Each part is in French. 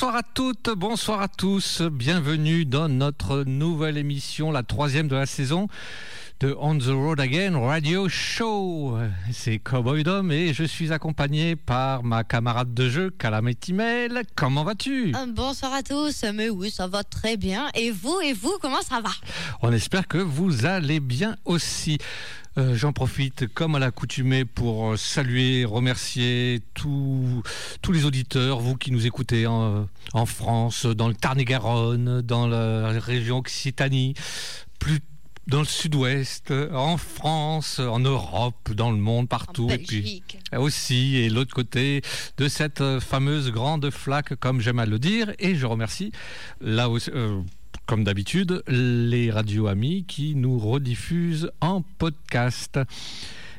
Bonsoir à toutes, bonsoir à tous, bienvenue dans notre nouvelle émission, la troisième de la saison de On the Road Again Radio Show. C'est Cowboy Dom et je suis accompagné par ma camarade de jeu, Calamity Mail. Comment vas-tu? Euh, Bonsoir à tous, mais oui, ça va très bien. Et vous, et vous, comment ça va? On espère que vous allez bien aussi. Euh, J'en profite, comme à l'accoutumée, pour euh, saluer, remercier tous les auditeurs, vous qui nous écoutez en, en France, dans le Tarn-et-Garonne, dans la région Occitanie, plus dans le sud-ouest, en France, en Europe, dans le monde, partout. En et puis Belgique. aussi, et l'autre côté de cette fameuse grande flaque, comme j'aime à le dire. Et je remercie, là aussi, euh, comme d'habitude, les radios amis qui nous rediffusent en podcast.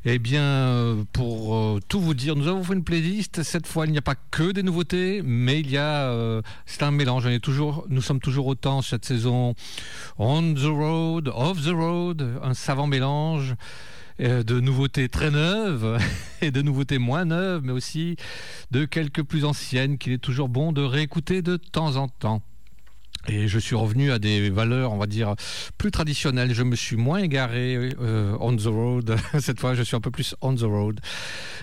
Eh bien, euh, pour euh, tout vous dire, nous avons fait une playlist. Cette fois, il n'y a pas que des nouveautés, mais il y a, euh, c'est un mélange. Nous sommes toujours autant cette saison on the road, off the road, un savant mélange de nouveautés très neuves et de nouveautés moins neuves, mais aussi de quelques plus anciennes qu'il est toujours bon de réécouter de temps en temps. Et je suis revenu à des valeurs, on va dire, plus traditionnelles. Je me suis moins égaré euh, on the road. Cette fois, je suis un peu plus on the road.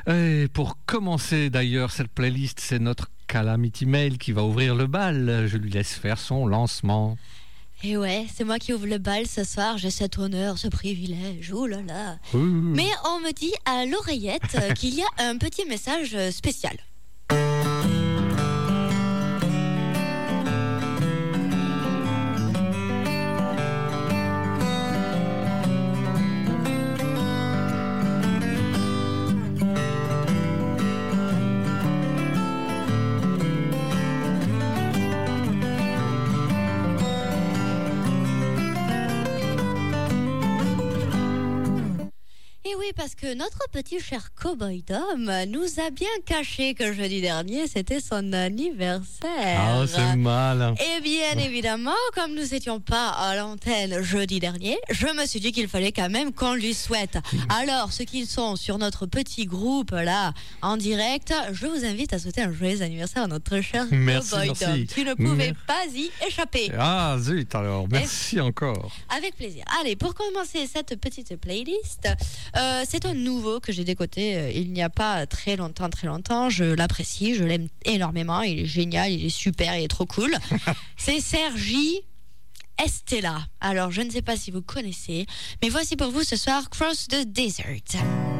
Et pour commencer, d'ailleurs, cette playlist, c'est notre Calamity Mail qui va ouvrir le bal. Je lui laisse faire son lancement. Et ouais, c'est moi qui ouvre le bal ce soir, j'ai cet honneur, ce privilège, oh là là. Mais on me dit à l'oreillette qu'il y a un petit message spécial. Oui, parce que notre petit cher cowboy Dom nous a bien caché que jeudi dernier, c'était son anniversaire. Ah, c'est mal. Et bien évidemment, comme nous n'étions pas à l'antenne jeudi dernier, je me suis dit qu'il fallait quand même qu'on lui souhaite. Alors, ceux qui sont sur notre petit groupe là, en direct, je vous invite à souhaiter un joyeux anniversaire à notre cher Merci, Cowboy merci. Dom. Tu ne pouvais pas y échapper. Ah, zut, alors, merci encore. Avec plaisir. Allez, pour commencer cette petite playlist, euh, c'est un nouveau que j'ai décoté euh, il n'y a pas très longtemps, très longtemps. Je l'apprécie, je l'aime énormément. Il est génial, il est super, il est trop cool. c'est Sergi Estella. Alors, je ne sais pas si vous connaissez, mais voici pour vous ce soir Cross the Desert.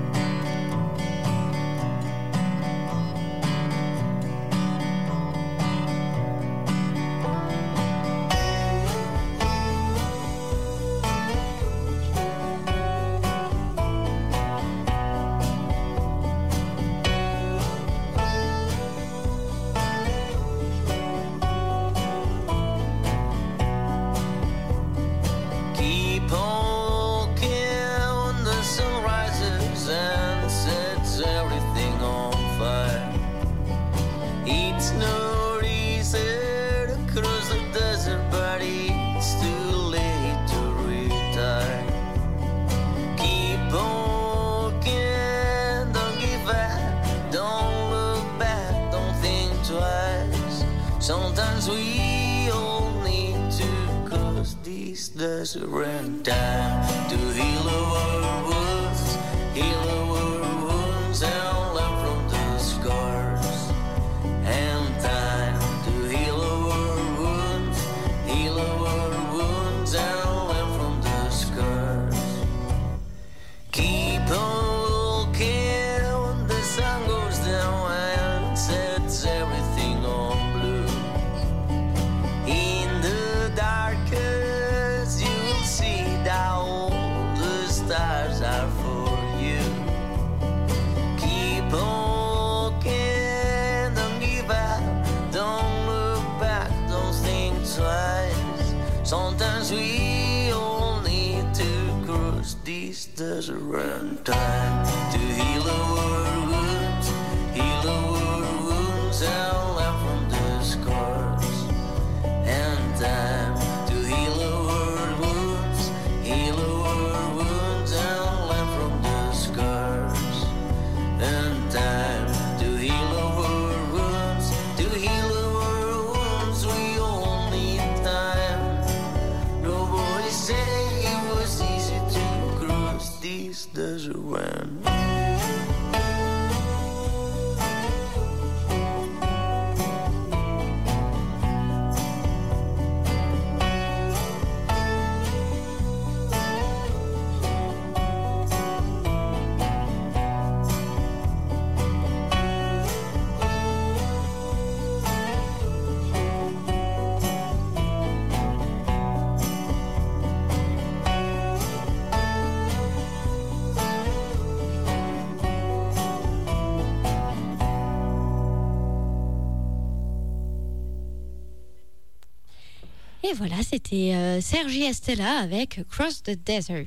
Et voilà, c'était euh, Sergi Estella avec Cross the Desert.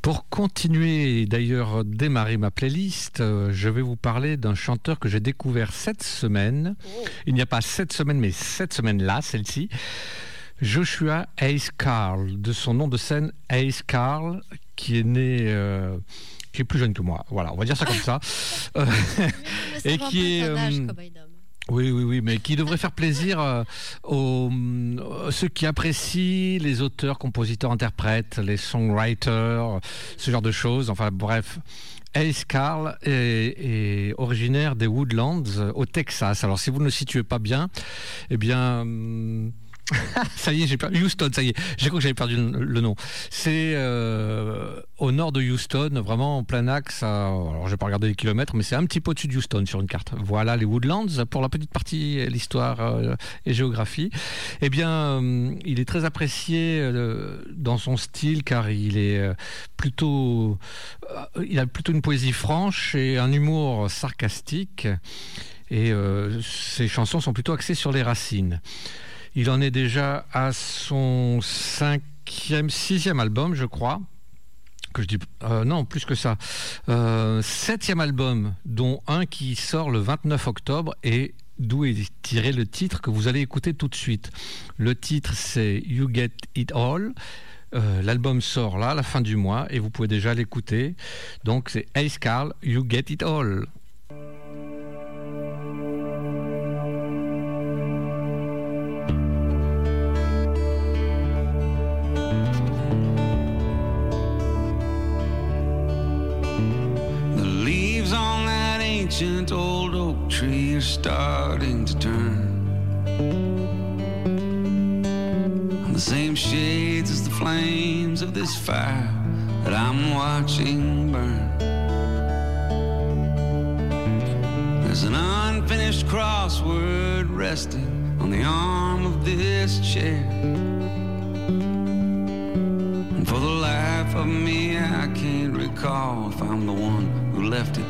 Pour continuer, d'ailleurs, démarrer ma playlist, euh, je vais vous parler d'un chanteur que j'ai découvert cette semaine. Il n'y a pas cette semaine, mais cette semaine-là, celle-ci. Joshua Ace Carl, de son nom de scène Ace Carl, qui est né, euh, qui est plus jeune que moi. Voilà, on va dire ça comme ça. Euh, Et qui est, euh, oui, oui, oui, mais qui devrait faire plaisir euh, aux, euh, ceux qui apprécient les auteurs, compositeurs, interprètes, les songwriters, ce genre de choses. Enfin, bref. Ace Carl est, originaire des Woodlands euh, au Texas. Alors, si vous ne le situez pas bien, eh bien. ça y est, j'ai perdu Houston, ça y est. J'ai cru que j'avais perdu le, nom. C'est euh, au nord de Houston, vraiment en plein axe. alors, je vais pas regarder les kilomètres, mais c'est un petit peu au-dessus de Houston sur une carte. Voilà les Woodlands pour la petite partie euh, l'histoire euh, et géographie. Eh bien, il est très apprécié dans son style car il est plutôt, il a plutôt une poésie franche et un humour sarcastique. Et ses chansons sont plutôt axées sur les racines. Il en est déjà à son cinquième, sixième album, je crois. Euh, non, plus que ça. Euh, septième album, dont un qui sort le 29 octobre et d'où est tiré le titre que vous allez écouter tout de suite. Le titre, c'est You Get It All. Euh, L'album sort là, à la fin du mois, et vous pouvez déjà l'écouter. Donc, c'est Ace Carl, You Get It All. Ancient old oak tree are starting to turn. The same shades as the flames of this fire that I'm watching burn. There's an unfinished crossword resting on the arm of this chair. And for the life of me, I can't recall if I'm the one who left it. It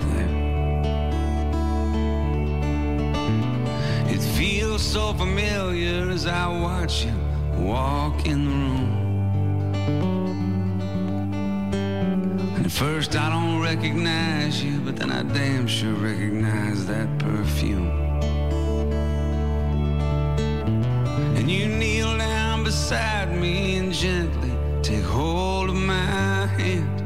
so familiar as I watch you walk in the room. And at first, I don't recognize you, but then I damn sure recognize that perfume. And you kneel down beside me and gently take hold of my hand.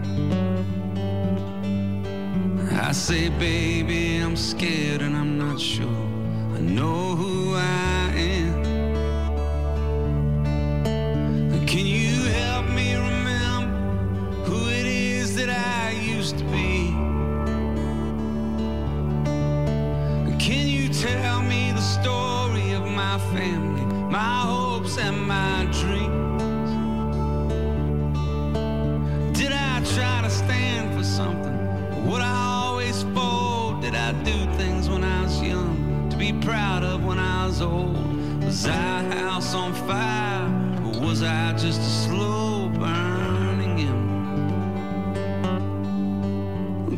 I say, baby, I'm scared and I'm not sure. I know who I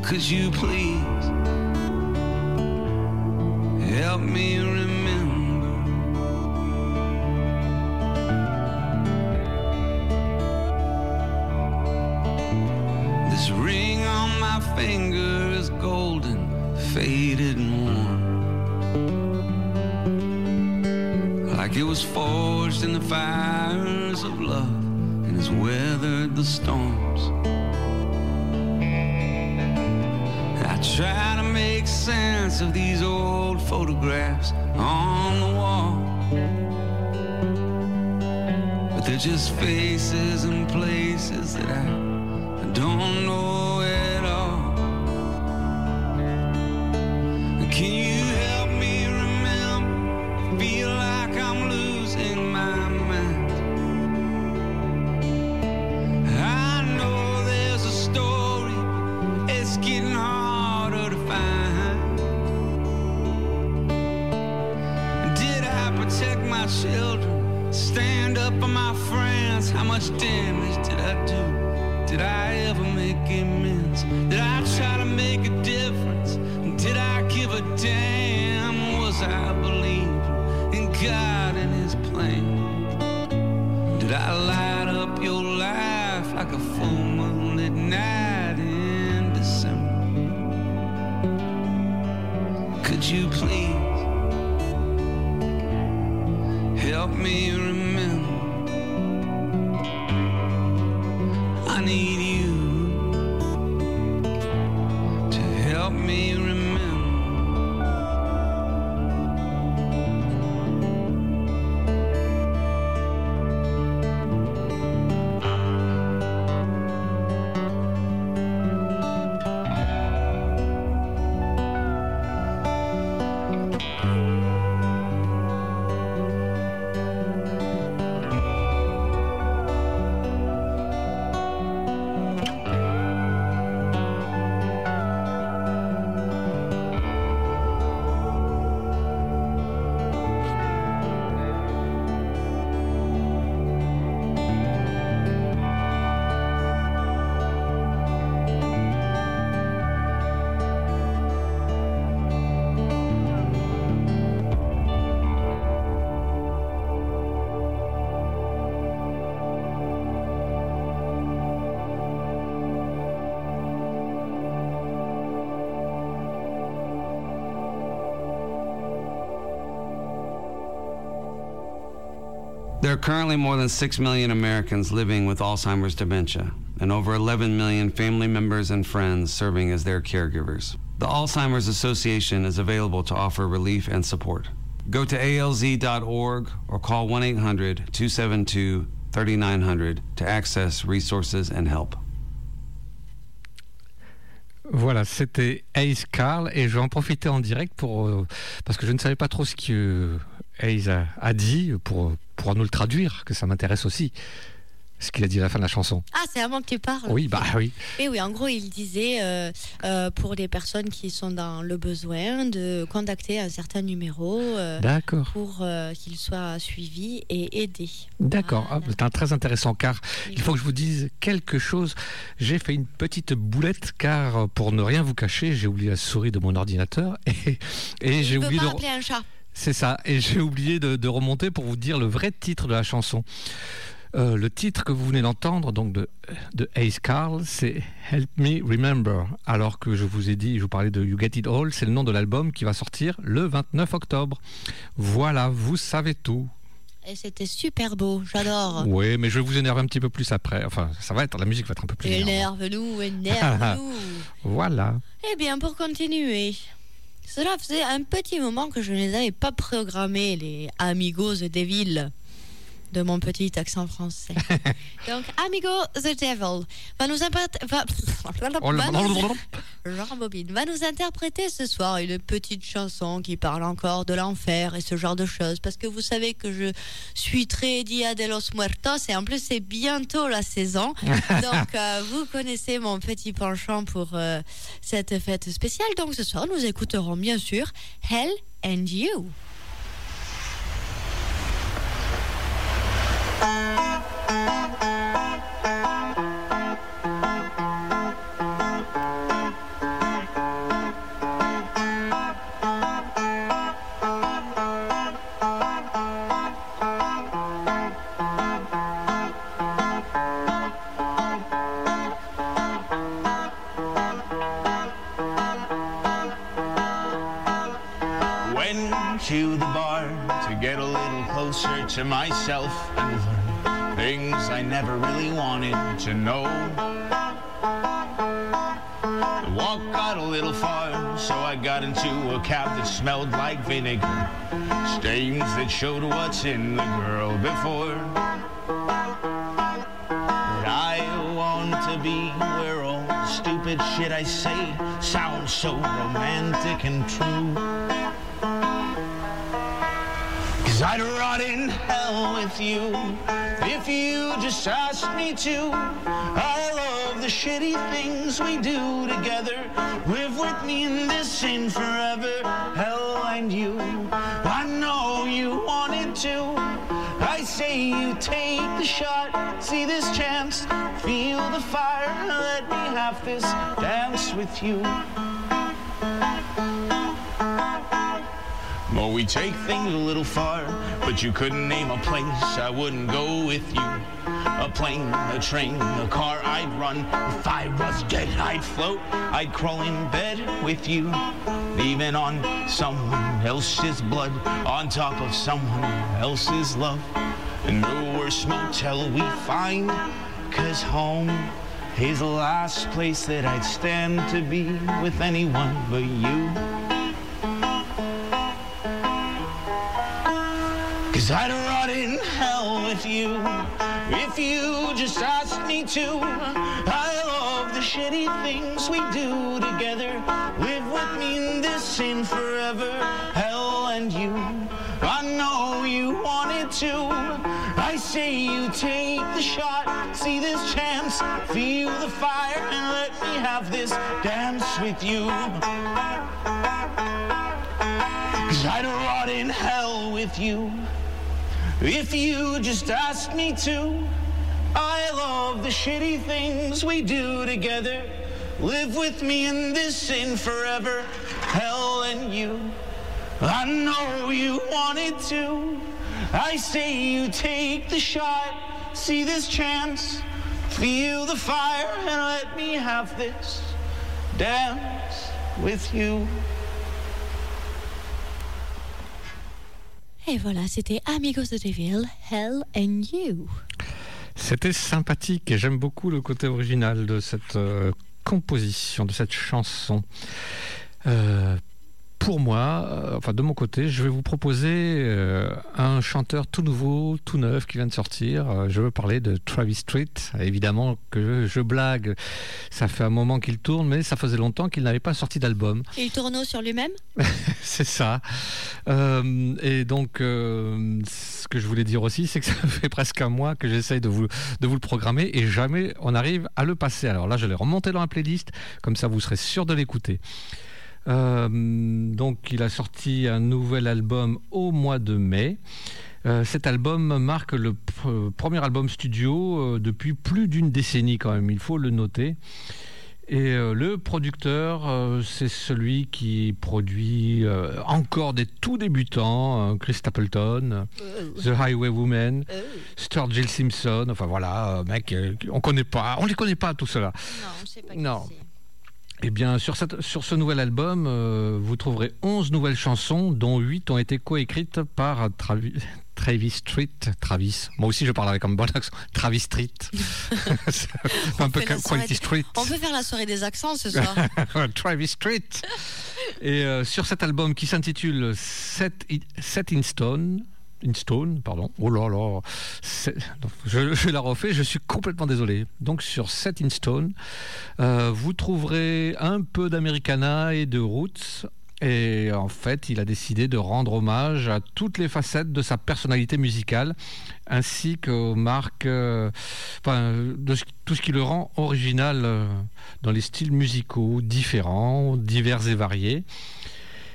Could you please they're just faces and places that I, don't know at all. Can you help me remember? Feel like I'm losing my mind. I know there's a story, it's getting harder to find. Did I protect my children? Stand up for my friends? How much damage did I do? Did I ever make amends? Did I try to make a difference? Did I give a damn? Was I believing in God and His plan? Did I light me currently more than 6 million Americans living with Alzheimer's dementia, and over 11 million family members and friends serving as their caregivers. The Alzheimer's Association is available to offer relief and support. Go to alz.org or call 1 800 272 3900 to access resources and help. Voilà, c'était Ace Carl et je vais en profiter en direct pour euh, parce que je ne savais pas trop ce que Ace a, a dit pour pouvoir nous le traduire, que ça m'intéresse aussi. Ce qu'il a dit à la fin de la chanson. Ah, c'est avant que tu parles. Oui, bah oui. Et oui, en gros, il disait euh, euh, pour les personnes qui sont dans le besoin de contacter un certain numéro euh, D'accord. pour qu'ils soient suivis et aidés. D'accord, Ah, c'est un très intéressant car il faut que je vous dise quelque chose. J'ai fait une petite boulette car pour ne rien vous cacher, j'ai oublié la souris de mon ordinateur et, et j'ai oublié pas de appeler un chat. C'est ça et j'ai oublié de, de remonter pour vous dire le vrai titre de la chanson. Euh, le titre que vous venez d'entendre, donc de, de Ace Carl, c'est Help Me Remember. Alors que je vous ai dit, je vous parlais de You Get It All, c'est le nom de l'album qui va sortir le 29 octobre. Voilà, vous savez tout. Et c'était super beau, j'adore. Oui, mais je vais vous énerver un petit peu plus après. Enfin, ça va être, la musique va être un peu plus. Énerve-nous, énerve-nous. Voilà. Eh bien, pour continuer, cela faisait un petit moment que je ne les avais pas programmés, les Amigos des villes, de mon petit accent français. Donc, Amigo the Devil va nous, interpréter- va... Va nous- va nous interpréter ce soir une petite chanson qui parle encore de l'enfer et ce genre de choses. Parce que vous savez que je suis très Dia de los Muertos et en plus c'est bientôt la saison. Donc euh, vous connaissez mon petit penchant pour euh, cette fête spéciale. Donc ce soir nous écouterons bien sûr Hell and You. Música to myself and learn things I never really wanted to know. The walk got a little far, so I got into a cab that smelled like vinegar. Stains that showed what's in the girl before. But I want to be where all the stupid shit I say sounds so romantic and true. Cause I'd rot in hell with you if you just asked me to. I love the shitty things we do together. Live with me in this sin forever. Hell and you. I know you wanted to. I say you take the shot. See this chance. Feel the fire. Let me have this dance with you. Or we take things a little far, but you couldn't name a place I wouldn't go with you. A plane, a train, a car I'd run. If I was dead, I'd float. I'd crawl in bed with you. Even on someone else's blood, on top of someone else's love. And no worse motel we find, cause home is the last place that I'd stand to be with anyone but you. Cause I'd rot in hell with you if you just asked me to. I love the shitty things we do together. Live with me in this sin forever, hell and you. I know you wanted to. I say you take the shot, see this chance, feel the fire, and let me have this dance with you. Cause I'd rot in hell with you if you just ask me to. I love the shitty things we do together. Live with me in this sin forever, hell and you. I know you wanted to. I say you take the shot, see this chance, feel the fire, and let me have this dance with you. Et voilà, c'était Amigos de Deville, Hell and You. C'était sympathique et j'aime beaucoup le côté original de cette euh, composition, de cette chanson. Euh, pour moi, euh, enfin de mon côté, je vais vous proposer euh, un chanteur tout nouveau, tout neuf qui vient de sortir. Euh, je veux parler de Travis Street. Évidemment que je blague, ça fait un moment qu'il tourne, mais ça faisait longtemps qu'il n'avait pas sorti d'album. Il tourne sur lui-même? C'est ça. Et donc, ce que je voulais dire aussi, c'est que ça fait presque un mois que j'essaye de vous, de vous le programmer et jamais on arrive à le passer. Alors là, je l'ai remonté dans la playlist, comme ça vous serez sûr de l'écouter. Euh, donc, il a sorti un nouvel album au mois de mai. Euh, cet album marque le pr- premier album studio euh, depuis plus d'une décennie quand même, il faut le noter. Et euh, le producteur, euh, c'est celui qui produit euh, encore des tout débutants, euh, Chris Stapleton, The Highway Woman, Sturgill Simpson, enfin voilà, euh, mec, euh, on connaît pas, on les connaît pas tout cela. Non, je sais pas Non. qui c'est. Eh bien, sur, cette- sur ce nouvel album, euh, vous trouverez 11 nouvelles chansons, dont 8 ont été coécrites par Travi- Travis Street. Travis. Moi aussi, je parle avec un bon accent. Travis Street. Un peu comme Quality Street. On peut faire la soirée des accents ce soir. Travis Street. Et euh, sur cet album qui s'intitule Set, Set in Stone. In Stone, pardon. Oh là là. Je, la refais, je suis complètement désolé. Donc sur Set in Stone, euh, vous trouverez un peu d'Americana et de Roots. Et en fait, il a décidé de rendre hommage à toutes les facettes de sa personnalité musicale, ainsi qu'aux marques, euh, enfin, de tout ce qui le rend original euh, dans les styles musicaux différents, divers et variés.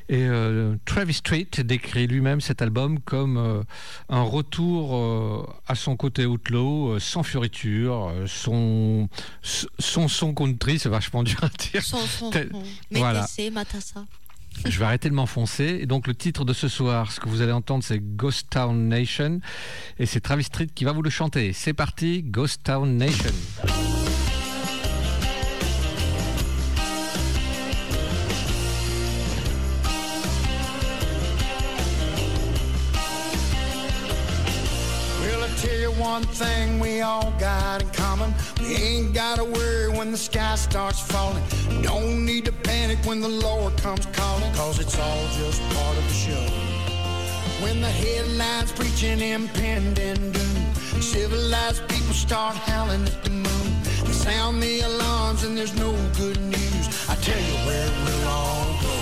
Et euh, Travis Street décrit lui-même cet album comme euh, un retour euh, à son côté outlaw, sans fioriture, son, son son country, c'est vachement dur à dire. Son, son, voilà. Matassa? Je vais arrêter de m'enfoncer. Et donc le titre de ce soir, ce que vous allez entendre, c'est Ghost Town Nation. Et c'est Travis Street qui va vous le chanter. C'est parti, Ghost Town Nation. One thing we all got in common. We ain't gotta worry when the sky starts falling. Don't need to panic when the Lord comes calling, cause it's all just part of the show. When the headlines preaching impending doom, civilized people start howling at the moon. They sound the alarms and there's no good news. I tell you where we'll all go.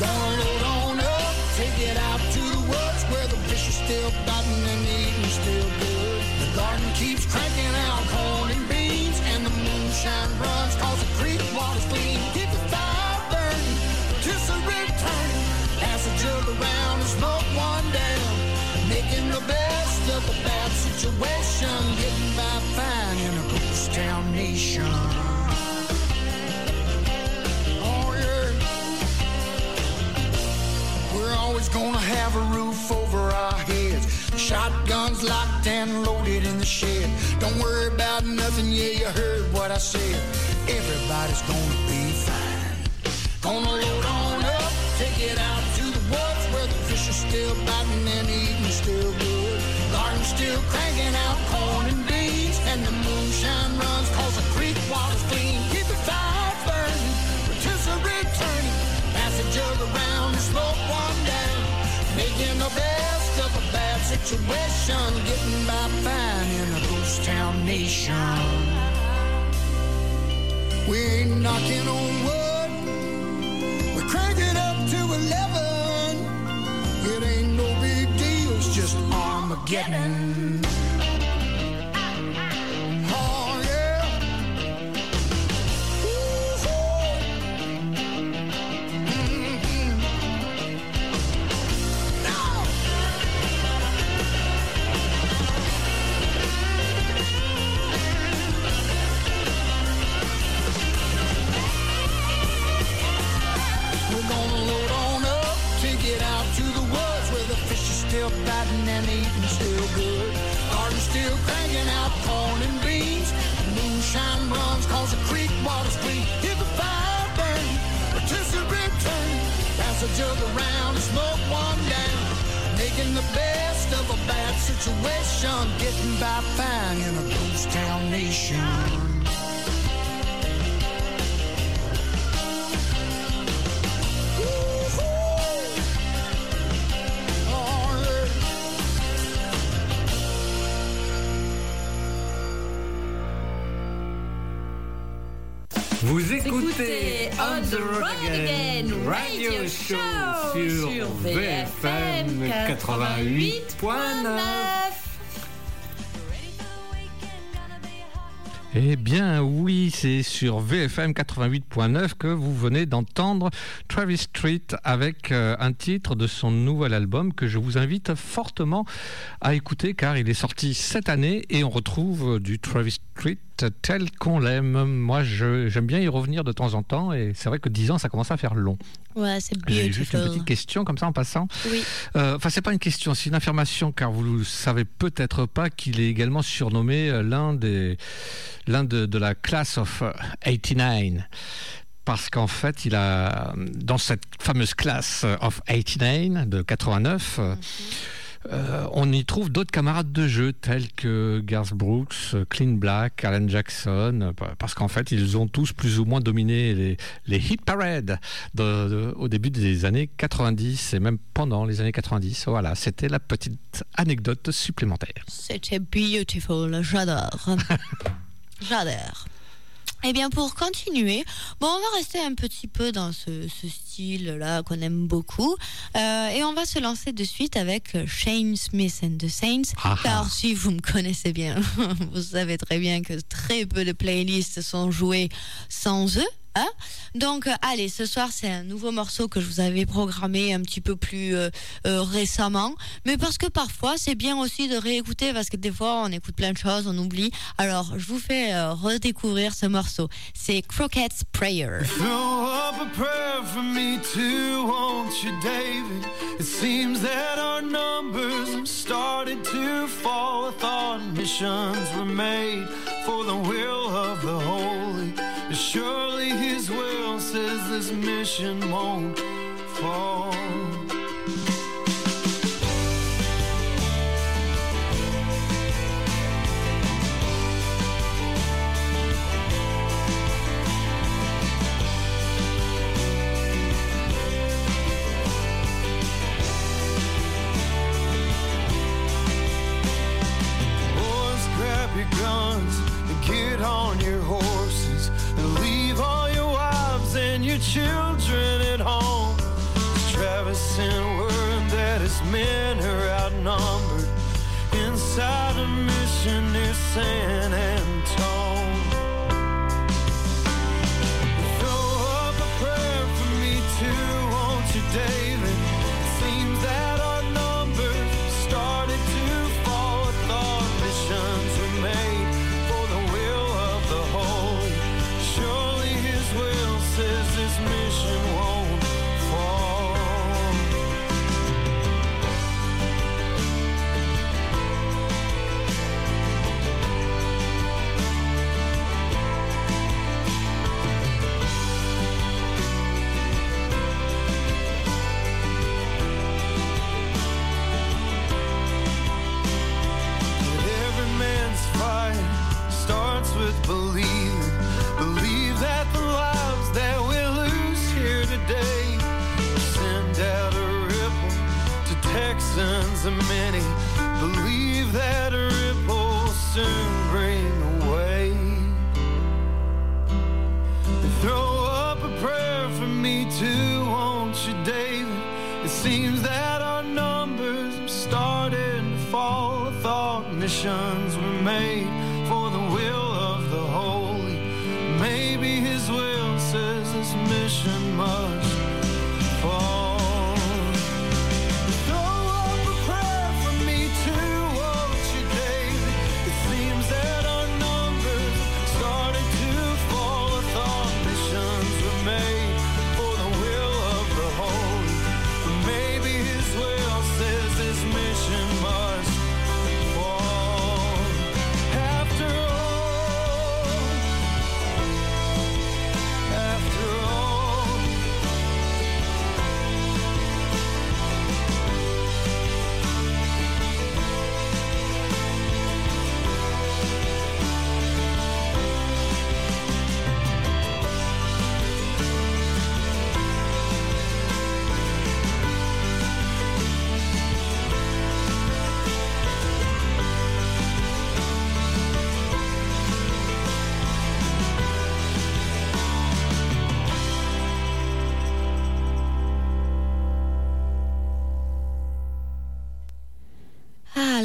Gonna load on up, take it out to the woods where the fish are still biting Garden keeps cranking out corn and beans, and the moonshine runs cause the creek water's clean. Keep the fire burning, kiss a return. Pass a jug around and smoke one down. Making the best of a bad situation, getting by fine in a ghost town nation. Oh yeah. We're always gonna have a roof over our heads. Shotguns locked and loaded in the shed. Don't worry about nothing, yeah, you heard what I said. Everybody's gonna be fine. Gonna load on up, take it out to the woods where the fish are still biting and eating still good. Garden still cranking out corn and beans, and the moonshine runs cause the creek water's clean. Keep the fire burning, rotisserie turning, pass a jug around and smoke one down. Making the a bad situation, getting by fine in a ghost town nation. We ain't knocking on wood. We're cranking up to 11. It ain't no big deal, it's just Armageddon. 88.9. Eh bien oui, c'est sur VFM 88.9 que vous venez d'entendre Travis Street avec euh, un titre de son nouvel album que je vous invite fortement à écouter car il est sorti cette année et on retrouve du Travis Street tel qu'on l'aime. Moi j'aime bien y revenir de temps en temps et c'est vrai que 10 ans ça commence à faire long. Ouais, c'est J'ai juste une petite question comme ça en passant. Oui. Euh, Enfin, c'est pas une question, c'est une affirmation, car vous ne savez peut-être pas qu'il est également surnommé euh, l'un des l'un de, de la classe of euh, 89. Parce qu'en fait, il a dans cette fameuse classe euh, of 89 de 89. euh, euh, on y trouve d'autres camarades de jeu tels que Garth Brooks, euh, Clean Black, Alan Jackson, euh, parce qu'en fait ils ont tous plus ou moins dominé les, les hit parades de- de- au début des années 90 et même pendant les années 90. Voilà, c'était la petite anecdote supplémentaire. C'était beautiful, j'adore. j'adore. Eh bien, pour continuer, bon, on va rester un petit peu dans ce, ce style-là qu'on aime beaucoup. Euh, et on va se lancer de suite avec Shane Smith and the Saints. Ah car ah. si vous me connaissez bien, vous savez très bien que très peu de playlists sont jouées sans eux. Hein. Donc, euh, allez, ce soir, c'est un nouveau morceau que je vous avais programmé un petit peu plus euh, euh, récemment. Mais parce que parfois, c'est bien aussi de réécouter, parce que des fois, on écoute plein de choses, on oublie. Alors, je vous fais redécouvrir ce morceau. C'est Croquet's Prayer. Missions were made for the will of the holy. Says this mission won't fall. Men are outnumbered. Inside a mission near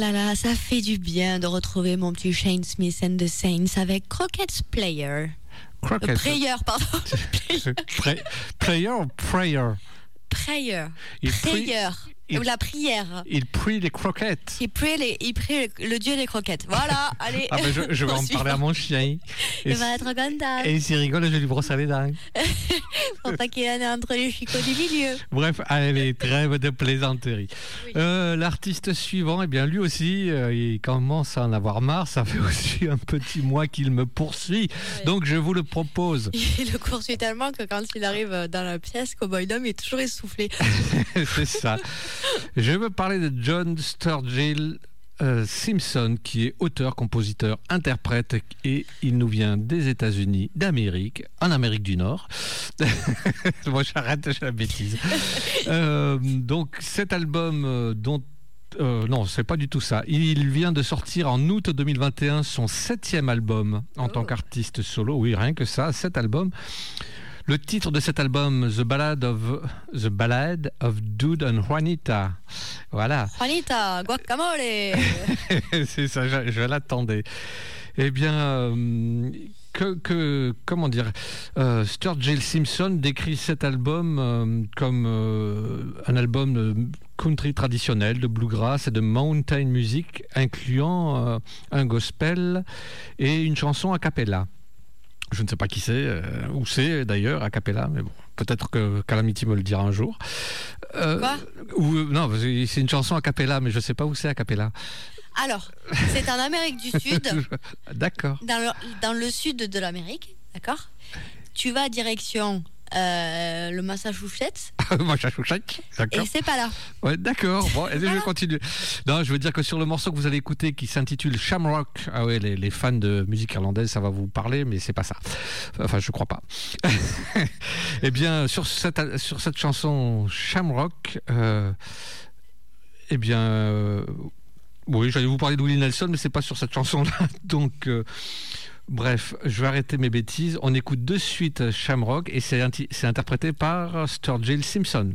là là, ça fait du bien de retrouver mon petit Shane Smith and the Saints avec Crockett Player. Euh, Crockett. Prayer, pardon. Pray- player ou prayer? Prayer. Il prie- Prayer. Il- Ou la prière. Il prie les croquettes. Il prie, les, il prie le, le dieu des croquettes. Voilà, allez. Ah ben je, je vais en suivant. parler à mon chien. Il va être content. et s'il rigole, je vais lui brosser les dents. Pour pas qu'il en ait entre les chicots du milieu. Bref, allez, trêve de plaisanterie. Euh, L'artiste suivant, eh bien, lui aussi, euh, il commence à en avoir marre. Ça fait aussi un petit mois qu'il me poursuit. Donc, je vous le propose. Il le poursuit tellement que quand il arrive dans la pièce, Cowboy Dom est toujours essoufflé. C'est ça. Je veux parler de John Sturgill euh, Simpson, qui est auteur, compositeur, interprète, et il nous vient des États-Unis, d'Amérique, en Amérique du Nord. Moi, j'arrête, j'ai la bêtise. Euh, donc, cet album euh, dont euh, non, c'est pas du tout ça. Il vient de sortir en août 2021 son septième album en tant qu'artiste solo. Oui, rien que ça, sept albums. Le titre de cet album, The Ballad of The Ballad of Dude and Juanita. Voilà, Juanita, guacamole. c'est ça, je, je l'attendais. Eh bien, euh, que, que- comment dire, euh, J. Simpson décrit cet album euh, comme euh, un album de country traditionnel, de bluegrass et de mountain music, incluant un gospel et une chanson a cappella. Je ne sais pas qui c'est, euh, où c'est d'ailleurs, a cappella, mais bon, peut-être que Calamity me le dira un jour. Euh, Quoi? Non, c'est une chanson a cappella, mais je ne sais pas où c'est a cappella. Alors, c'est en Amérique du Sud, D'accord. dans le, dans le sud de l'Amérique, d'accord? Tu vas direction euh, le Massachusetts Moi, je chouchette. et D'accord. c'est pas là. Ouais, d'accord. Bon, et je vais continuer. Non, je veux dire que sur le morceau que vous allez écouter qui s'intitule Shamrock, ah ouais, les, les fans de musique irlandaise, ça va vous parler, mais c'est pas ça. Enfin, je crois pas. eh bien, sur cette, sur cette chanson Shamrock, euh, eh bien, euh, oui, j'allais vous parler de Willie Nelson, mais c'est pas sur cette chanson-là. Donc, euh, bref, je vais arrêter mes bêtises. On écoute de suite Shamrock et c'est interprété par Sturgill Simpson.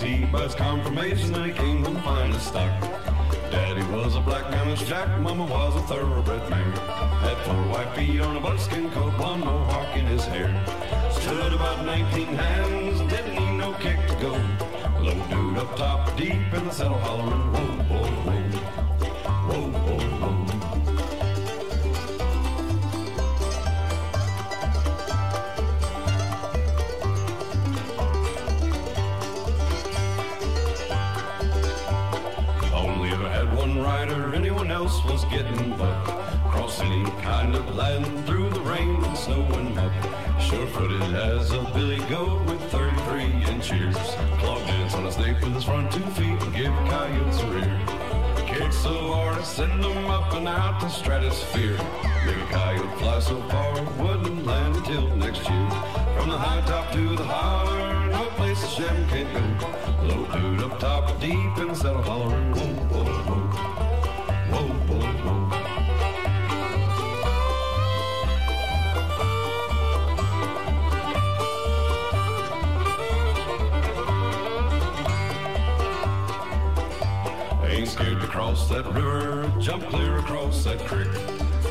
Conformation that he came from the finest stock. Daddy was a black Irish jack, mama was a thoroughbred mare. Had four white feet on a buckskin coat, one mohawk in his hair. Stood about 19 hands, didn't need no kick to go. Low dude up top, deep in the saddle hollering, whoa, whoa, whoa. Was getting bucked. Cross any kind of land through the rain and snow and mud. Sure footed as a billy goat with 33 inch ears. Clog dance on a snake with his front two feet and give coyotes a rear. Kick so hard I send them up and out the stratosphere. Make a coyote fly so far wouldn't land until next year. From the high top to the holler, no place a shem can't go. Low dude up top, deep in the saddle hollering. Whoa, whoa, whoa. Cross that river, jump clear across that creek.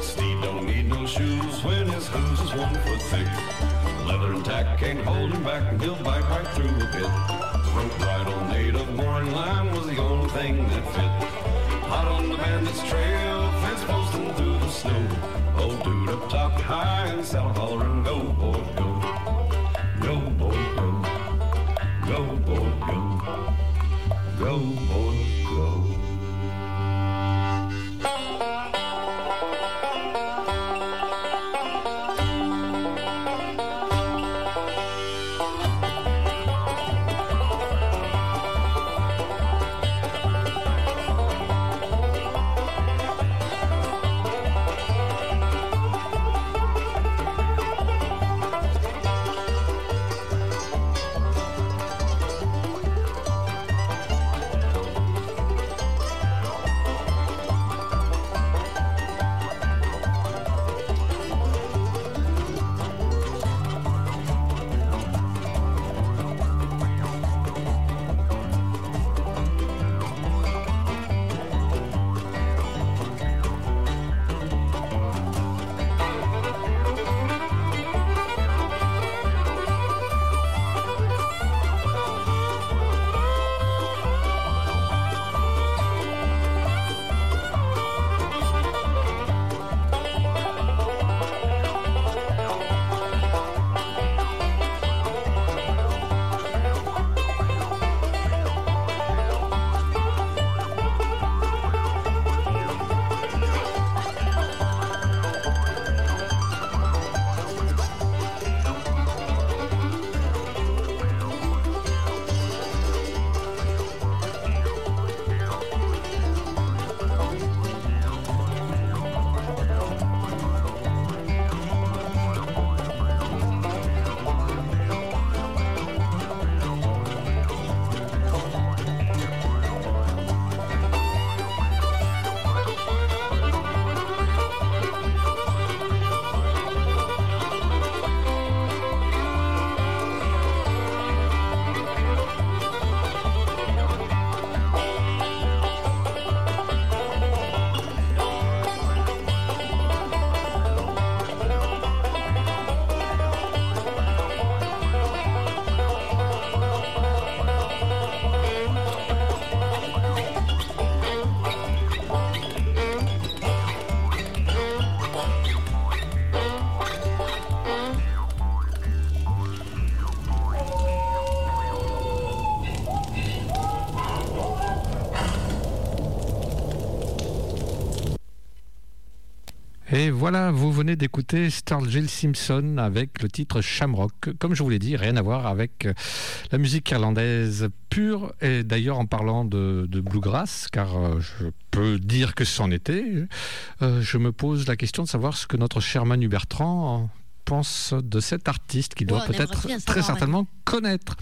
Steve don't need no shoes when his hose is one foot thick. Leather and tack can't hold him back and he'll bite right through a bit. Rope bridle made of mooring line was the only thing that fit. Hot on the bandit's trail, fence posting through the snow. Old dude up top high and saddle hollering, go boy. Go voilà, vous venez d'écouter Sturgill Simpson avec le titre Shamrock. Comme je vous l'ai dit, rien à voir avec euh, la musique irlandaise pure. Et d'ailleurs, en parlant de, de bluegrass, car euh, je peux dire que c'en était, euh, je me pose la question de savoir ce que notre cher Manu Bertrand pense de cet artiste qu'il doit Ouais, peut-être très certainement connaître.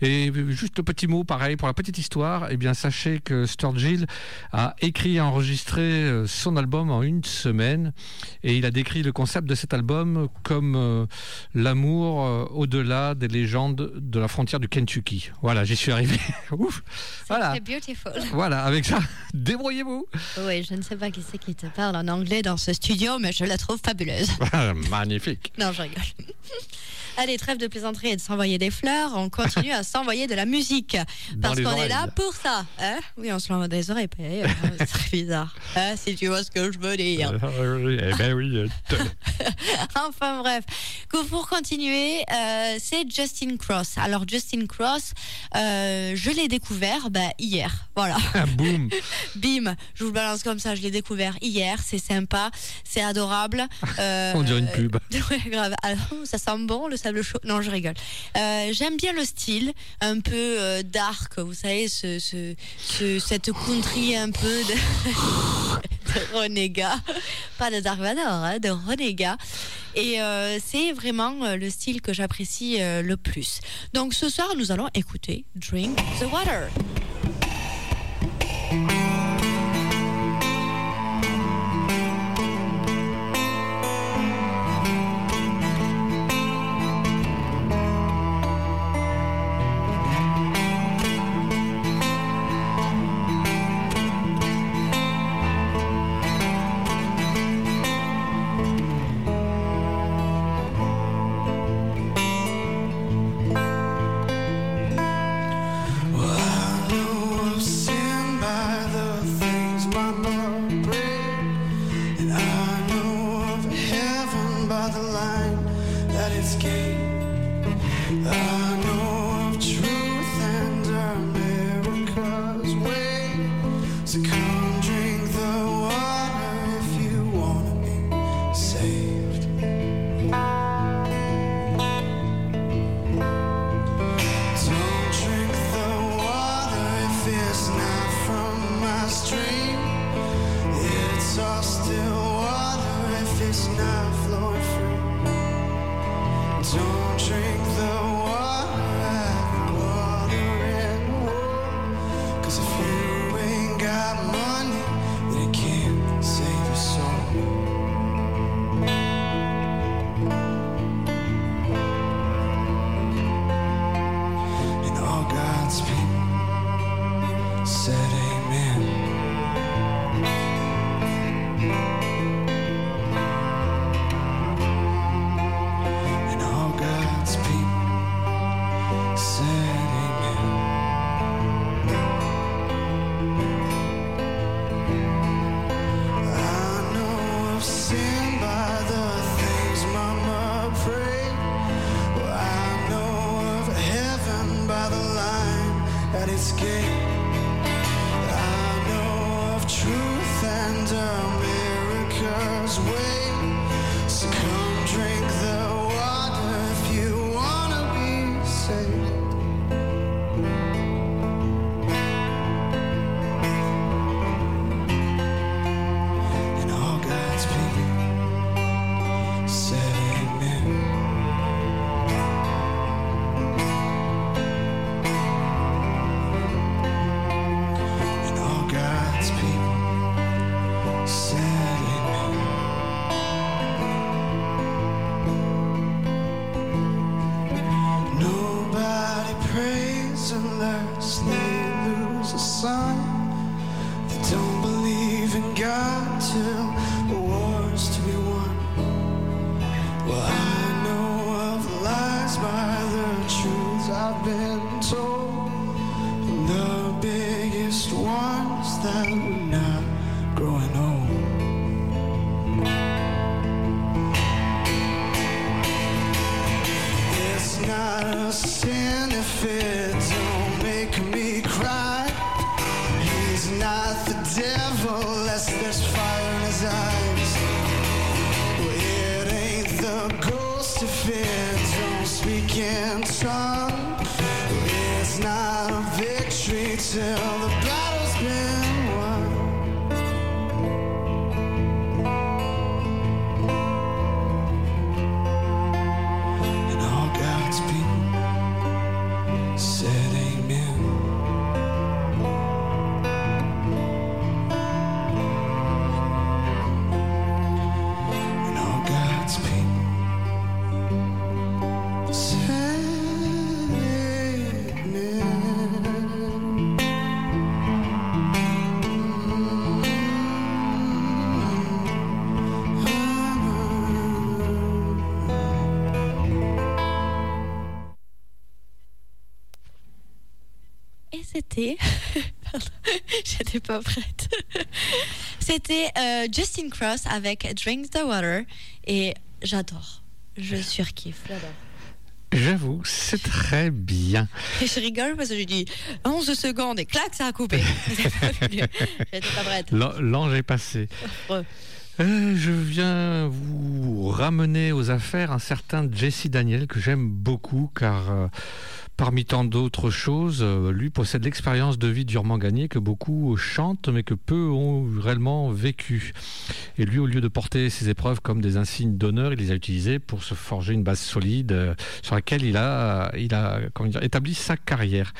Et juste le petit mot, pareil, pour la petite histoire, eh bien, sachez que Sturgill a écrit et enregistré euh, son album en une semaine et il a décrit le concept de cet album comme euh, l'amour euh, au-delà des légendes de la frontière du Kentucky. Voilà, j'y suis arrivé. Ouf. Voilà. Beautiful. Voilà, avec ça, débrouillez-vous. Oui, je ne sais pas qui c'est qui te parle en anglais dans ce studio, mais je la trouve fabuleuse. Magnifique. Non, je rigole. Allez, trêve de plaisanterie et de s'envoyer des fleurs. On continue à s'envoyer de la musique. Parce qu'on est là pour ça. Hein? Oui, on se l'envoie les oreilles. euh, C'est très bizarre. Hein, si tu vois ce que je veux dire. Eh ben oui. euh, enfin bref, pour continuer, euh, c'est Justin Cross. Alors Justin Cross, euh, je l'ai découvert bah, hier. Voilà. Boum. Bim, je vous le balance comme ça, je l'ai découvert hier, c'est sympa, c'est adorable. Euh, On dirait une pub. Ouais, grave. Ah, ça sent bon le sable chaud. Non, je rigole. Euh, J'aime bien le style, un peu euh, dark, vous savez, ce, ce, ce- cette country un peu de, de renégat. Pas de Dark Vador, hein, de renégat. Et euh, c'est vraiment le style que j'apprécie le plus. Donc ce soir, nous allons écouter Drink the Water. Way. So come drink the j'étais pas prête. c'était euh, Justin Cross avec Drink the Water. Et j'adore. Je surkiffe, j'adore. J'avoue, c'est très bien. Et je rigole parce que j'ai dit 11 secondes et clac, ça a coupé. J'étais pas prête. L'an- L'ange est passé. Euh, je viens vous ramener aux affaires un certain Jesse Daniel que j'aime beaucoup car euh, parmi tant d'autres choses, euh, lui possède l'expérience de vie durement gagnée que beaucoup chantent mais que peu ont réellement vécu. Et lui, au lieu de porter ses épreuves comme des insignes d'honneur, il les a utilisées pour se forger une base solide sur laquelle il a, il a comment dire, établi sa carrière.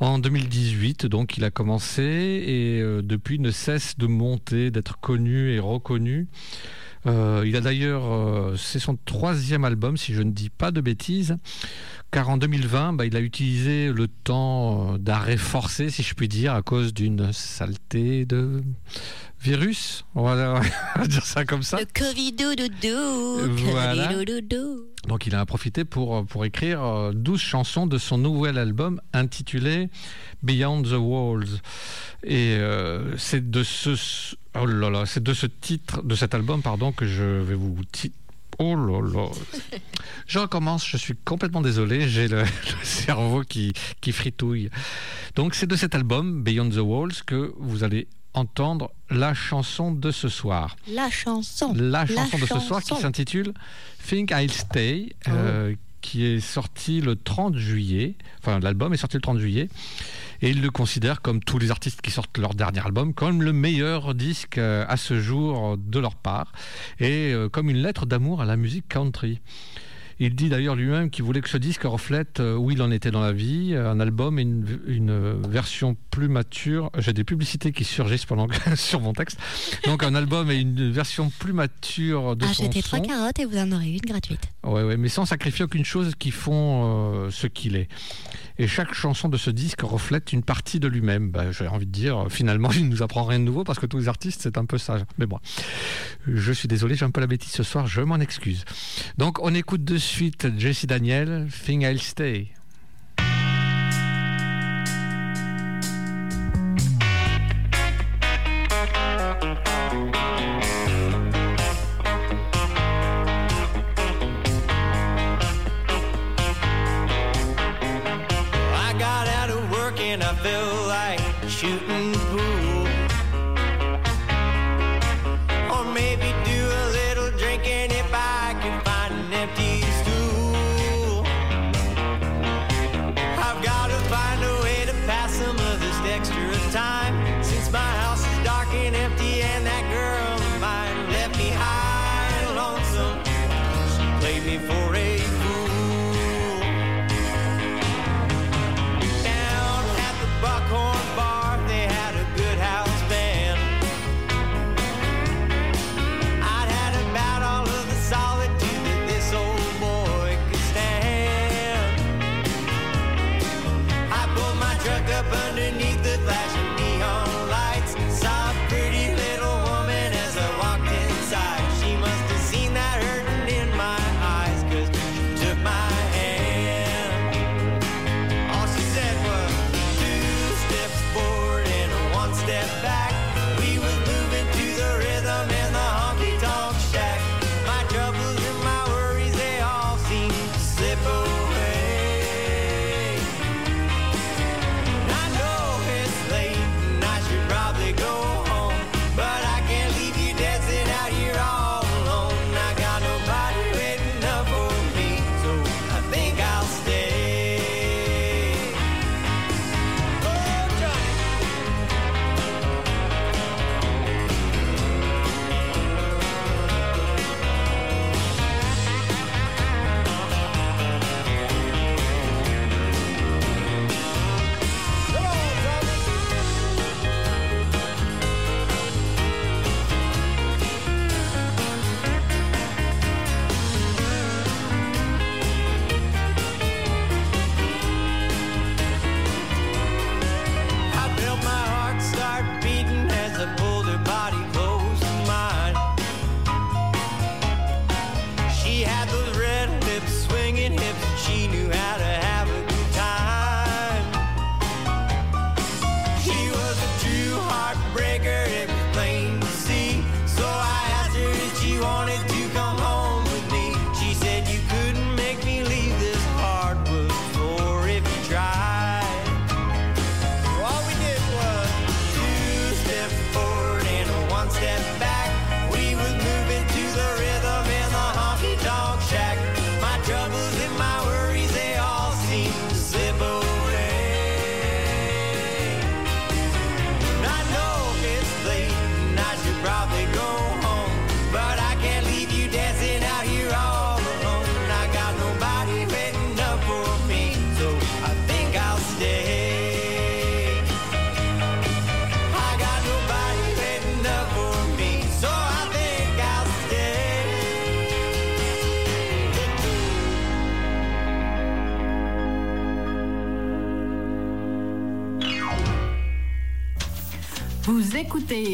En 2018, donc, il a commencé et depuis ne cesse de monter, d'être connu et reconnu. Euh, il a d'ailleurs, euh, c'est son troisième album, si je ne dis pas de bêtises, car en 2020, bah, il a utilisé le temps euh, d'arrêt forcé, si je puis dire, à cause d'une saleté de virus. On va, on va dire ça comme ça. Le Covid-doudou. Voilà. Donc il a profité pour, pour écrire euh, 12 chansons de son nouvel album intitulé Beyond the Walls. Et euh, c'est de ce oh là là, c'est de ce titre, de cet album pardon, que je vais vous ti- Oh là là. Je recommence, je suis complètement désolé, j'ai le, le cerveau qui, qui fritouille. Donc c'est de cet album, Beyond the Walls, que vous allez entendre la chanson de ce soir La chanson. la chanson de ce soir qui s'intitule Think I'll Stay, euh, qui est sorti le 30 juillet. Enfin, l'album est sorti le 30 juillet. Et il le considère, comme tous les artistes qui sortent leur dernier album, comme le meilleur disque euh, à ce jour de leur part. Et euh, comme une lettre d'amour à la musique country. Il dit d'ailleurs lui-même qu'il voulait que ce disque reflète euh, où il en était dans la vie, euh, un album et une, une version plus mature. J'ai des publicités qui surgissent pendant sur mon texte. Donc un album et une version plus mature de son Achetez trois carottes et vous en aurez une gratuite. Ouais, ouais, mais sans sacrifier aucune chose qui font euh, ce qu'il est. Et chaque chanson de ce disque reflète une partie de lui-même. Bah, J'ai envie de dire, finalement, il ne nous apprend rien de nouveau parce que tous les artistes, c'est un peu ça. Mais bon, je suis désolé, j'ai un peu la bêtise ce soir, je m'en excuse. Donc, on écoute de suite Jesse Daniel, Thing I'll Stay.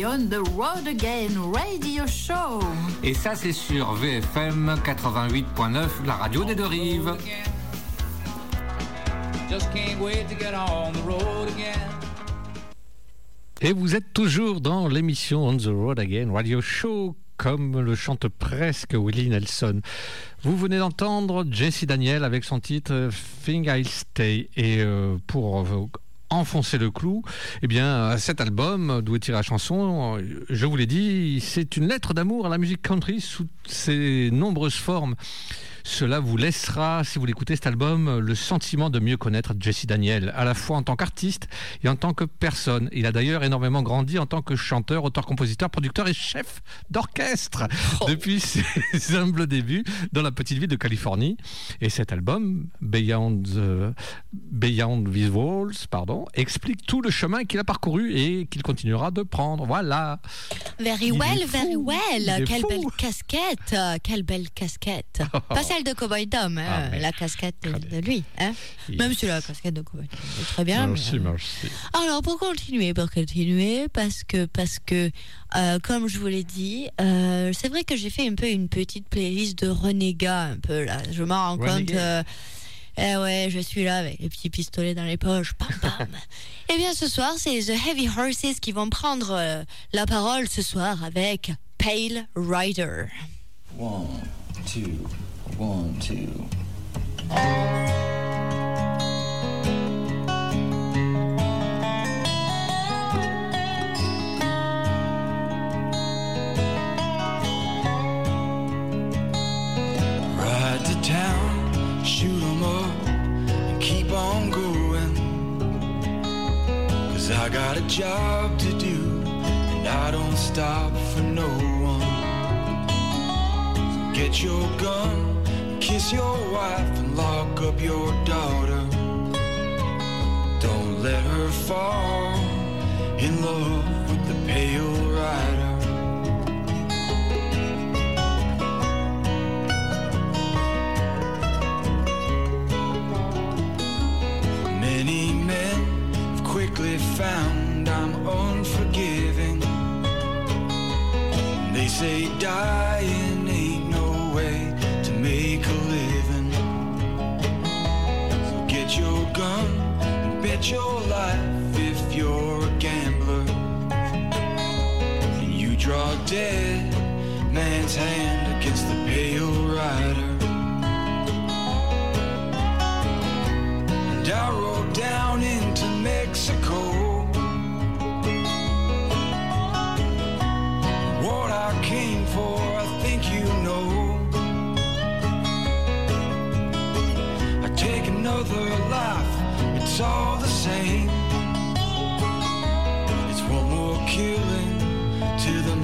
On the Road Again Radio Show. Et ça, c'est sur VFM 88.9, la radio des deux rives. Just can't wait to get on the road again. Et vous êtes toujours dans l'émission On the Road Again Radio Show, comme le chante presque Willie Nelson. Vous venez d'entendre Jesse Daniel avec son titre Thing I'll Stay. Et euh, pour euh, enfoncer le clou, eh bien, cet album, d'où est tirée la chanson, euh, je vous l'ai dit, c'est une lettre d'amour à la musique country sous ses nombreuses formes. Cela vous laissera, si vous l'écoutez cet album, le sentiment de mieux connaître Jesse Daniel, à la fois en tant qu'artiste et en tant que personne. Il a d'ailleurs énormément grandi en tant que chanteur, auteur-compositeur, producteur et chef d'orchestre depuis ses humbles débuts dans la petite ville de Californie. Et cet album, Beyond, the- Beyond These Walls, pardon, explique tout le chemin qu'il a parcouru et qu'il continuera de prendre. Voilà. Very Il well, very well. est Quelle fou. belle casquette. euh, Quelle belle casquette. celle de Cowboy Dom, hein, Ah, mais- la casquette de, de lui. Hein. Yes. Même si la casquette de Cowboy Dom est très bien. mais, Merci, euh, merci. Alors pour continuer, pour continuer, parce que parce que euh, comme je vous l'ai dit, euh, c'est vrai que j'ai fait un peu une petite playlist de renégats un peu là. Je m'en rends compte. Euh, eh ouais, je suis là avec les petits pistolets dans les poches. Pam, pam. Eh bien, ce soir, c'est The Heavy Horses qui vont prendre euh, la parole ce soir avec Pale Rider. One, two, one, two. Ride to town, shoot 'em up, and keep on going. I got a job to do, and I don't stop for no one. So get your gun, kiss your wife, and lock up your daughter. Don't let her fall in love with the pale rider. Many men have quickly found I'm unforgiving. They say dying Your gun and bet your life if you're a gambler. And you draw dead man's hand against the pale rider. And I rode down into Mexico. What I came for, another life, it's all the same. It's one more killing to the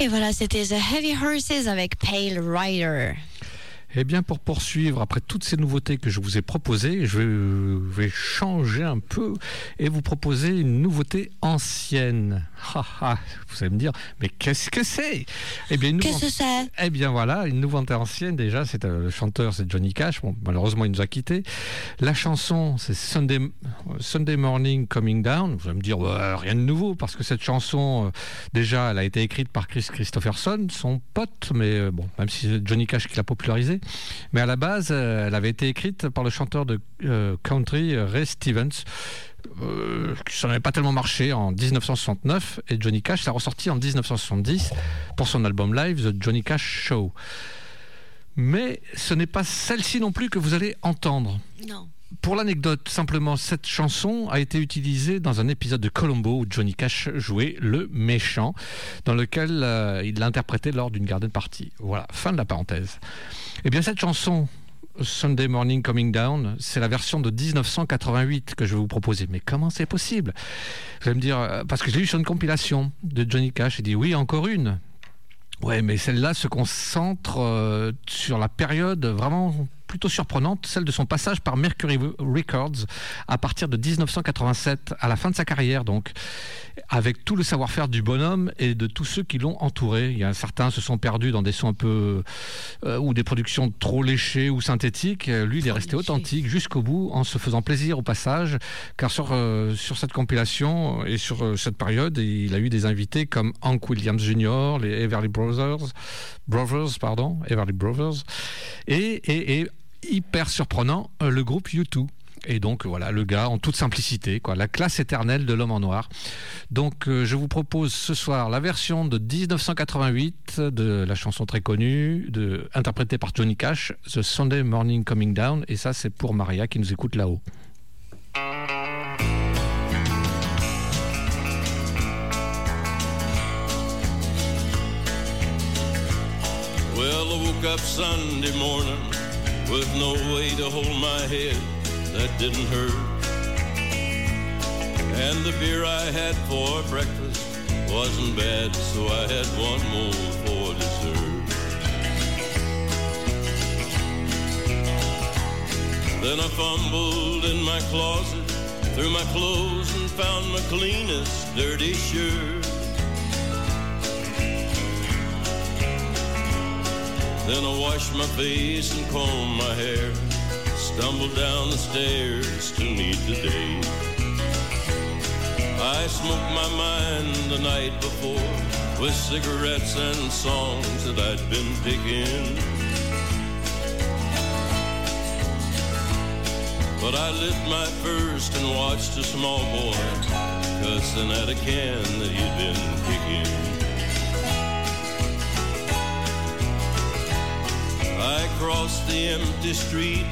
Et voilà, c'était The Heavy Horses avec Pale Rider. Eh bien, pour poursuivre, après toutes ces nouveautés que je vous ai proposées, je vais changer un peu et vous proposer une nouveauté ancienne. Ha, ha, vous allez me dire, mais qu'est-ce que c'est? Eh bien, une Qu'est-ce que c'est? Eh bien voilà, une nouveauté ancienne déjà, c'est euh, le chanteur, c'est Johnny Cash. Bon, malheureusement, il nous a quittés. La chanson, c'est Sunday, Sunday Morning Coming Down. Vous allez me dire, ouais, rien de nouveau, parce que cette chanson, euh, déjà, elle a été écrite par Chris Christopherson, son pote, mais euh, bon, même si c'est Johnny Cash qui l'a popularisée. Mais à la base, elle avait été écrite par le chanteur de country Ray Stevens. Euh, ça n'avait pas tellement marché en 1969 et Johnny Cash l'a ressorti en 1970 pour son album live The Johnny Cash Show. Mais ce n'est pas celle-ci non plus que vous allez entendre. Non. Pour l'anecdote, simplement, cette chanson a été utilisée dans un épisode de Columbo où Johnny Cash jouait le méchant, dans lequel euh, il l'interprétait lors d'une garden party. Voilà, fin de la parenthèse. Eh bien, cette chanson, Sunday Morning Coming Down, c'est la version de 1988 que je vais vous proposer. Mais comment c'est possible? Vous allez me dire, euh, parce que j'ai eu sur une compilation de Johnny Cash, il dit oui, encore une. Ouais, mais celle-là se concentre euh, sur la période vraiment plutôt surprenante, celle de son passage par Mercury Records à partir de 1987, à la fin de sa carrière donc, avec tout le savoir-faire du bonhomme et de tous ceux qui l'ont entouré. Il y a certains se sont perdus dans des sons un peu euh, ou des productions trop léchées ou synthétiques. Lui, il est resté authentique jusqu'au bout en se faisant plaisir au passage, car sur euh, sur cette compilation et sur euh, cette période, il a eu des invités comme Hank Williams Jr., les Everly Brothers, Brothers, pardon, Everly Brothers, et, et, et hyper surprenant, euh, le groupe U2. Et donc voilà, le gars en toute simplicité, quoi, la classe éternelle de l'homme en noir. Donc euh, je vous propose ce soir la version de 1988 de la chanson très connue, de, interprétée par Johnny Cash, The Sunday Morning Coming Down. Et ça, c'est pour Maria qui nous écoute là-haut. With no way to hold my head that didn't hurt. And the beer I had for breakfast wasn't bad, so I had one more for dessert. Then I fumbled in my closet, through my clothes, and found my cleanest dirty shirt. Then I washed my face and combed my hair. Stumbled down the stairs to meet the day. I smoked my mind the night before with cigarettes and songs that I'd been picking. But I lit my first and watched a small boy cussing at a can that he'd been kicking. I crossed the empty street,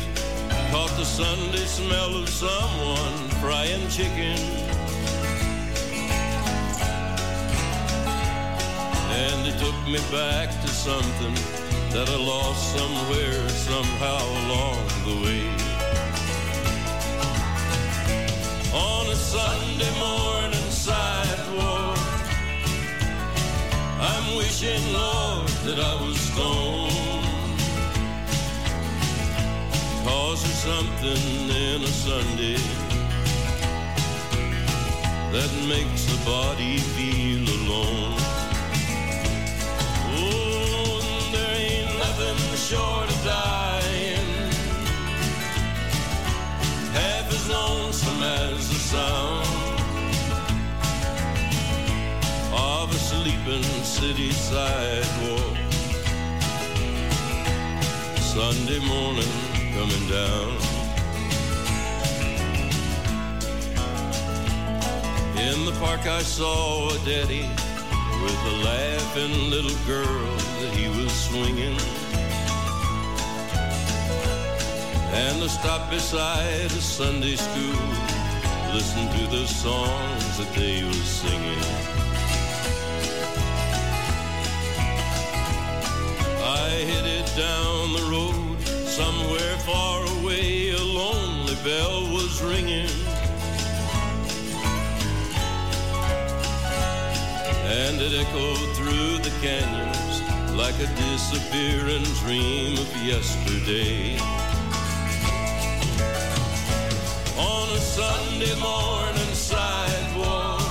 caught the Sunday smell of someone frying chicken. And it took me back to something that I lost somewhere, somehow along the way. On a Sunday morning sidewalk, I'm wishing, Lord, that I was stoned. Cause there's something in a Sunday that makes the body feel alone. Oh, there ain't nothing short of dying, half as lonesome as the sound of a sleeping city sidewalk. Sunday morning coming down. In the park I saw a daddy with a laughing little girl that he was swinging. And I stopped beside a Sunday school, listened to the songs that they was singing. I headed down the road Somewhere far away, a lonely bell was ringing. And it echoed through the canyons like a disappearing dream of yesterday. On a Sunday morning sidewalk,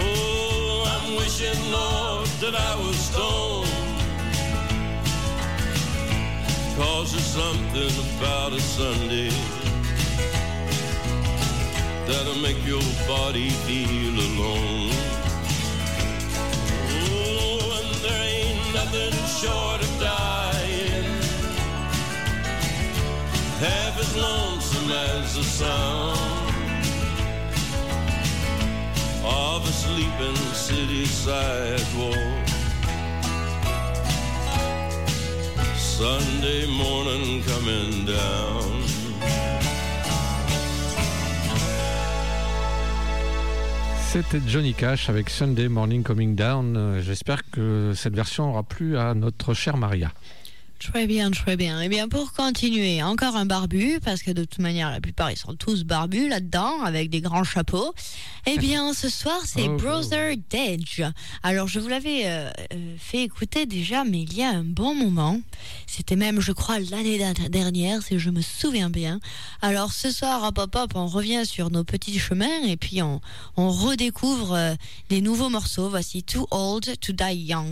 oh, I'm wishing, Lord, that I was stoned. Cause there's something about a Sunday that'll make your body feel alone. Oh, and there ain't nothing short of dying, half as lonesome as the sound of a sleeping city sidewalk. Sunday morning coming down. C'était Johnny Cash avec Sunday Morning Coming Down. Euh, J'espère que cette version aura plu à notre chère Maria. Très bien, très bien. Eh bien, pour continuer, encore un barbu, parce que de toute manière, la plupart, ils sont tous barbus là-dedans, avec des grands chapeaux. Eh bien, ce soir, c'est Oh, Brother Dedge. Alors, je vous l'avais euh, euh, fait écouter déjà, mais il y a un bon moment. C'était même, je crois, l'année dernière, si je me souviens bien. Alors, ce soir, hop, hop, hop, on revient sur nos petits chemins, et puis on, on redécouvre euh, des nouveaux morceaux. Voici Too Old to Die Young.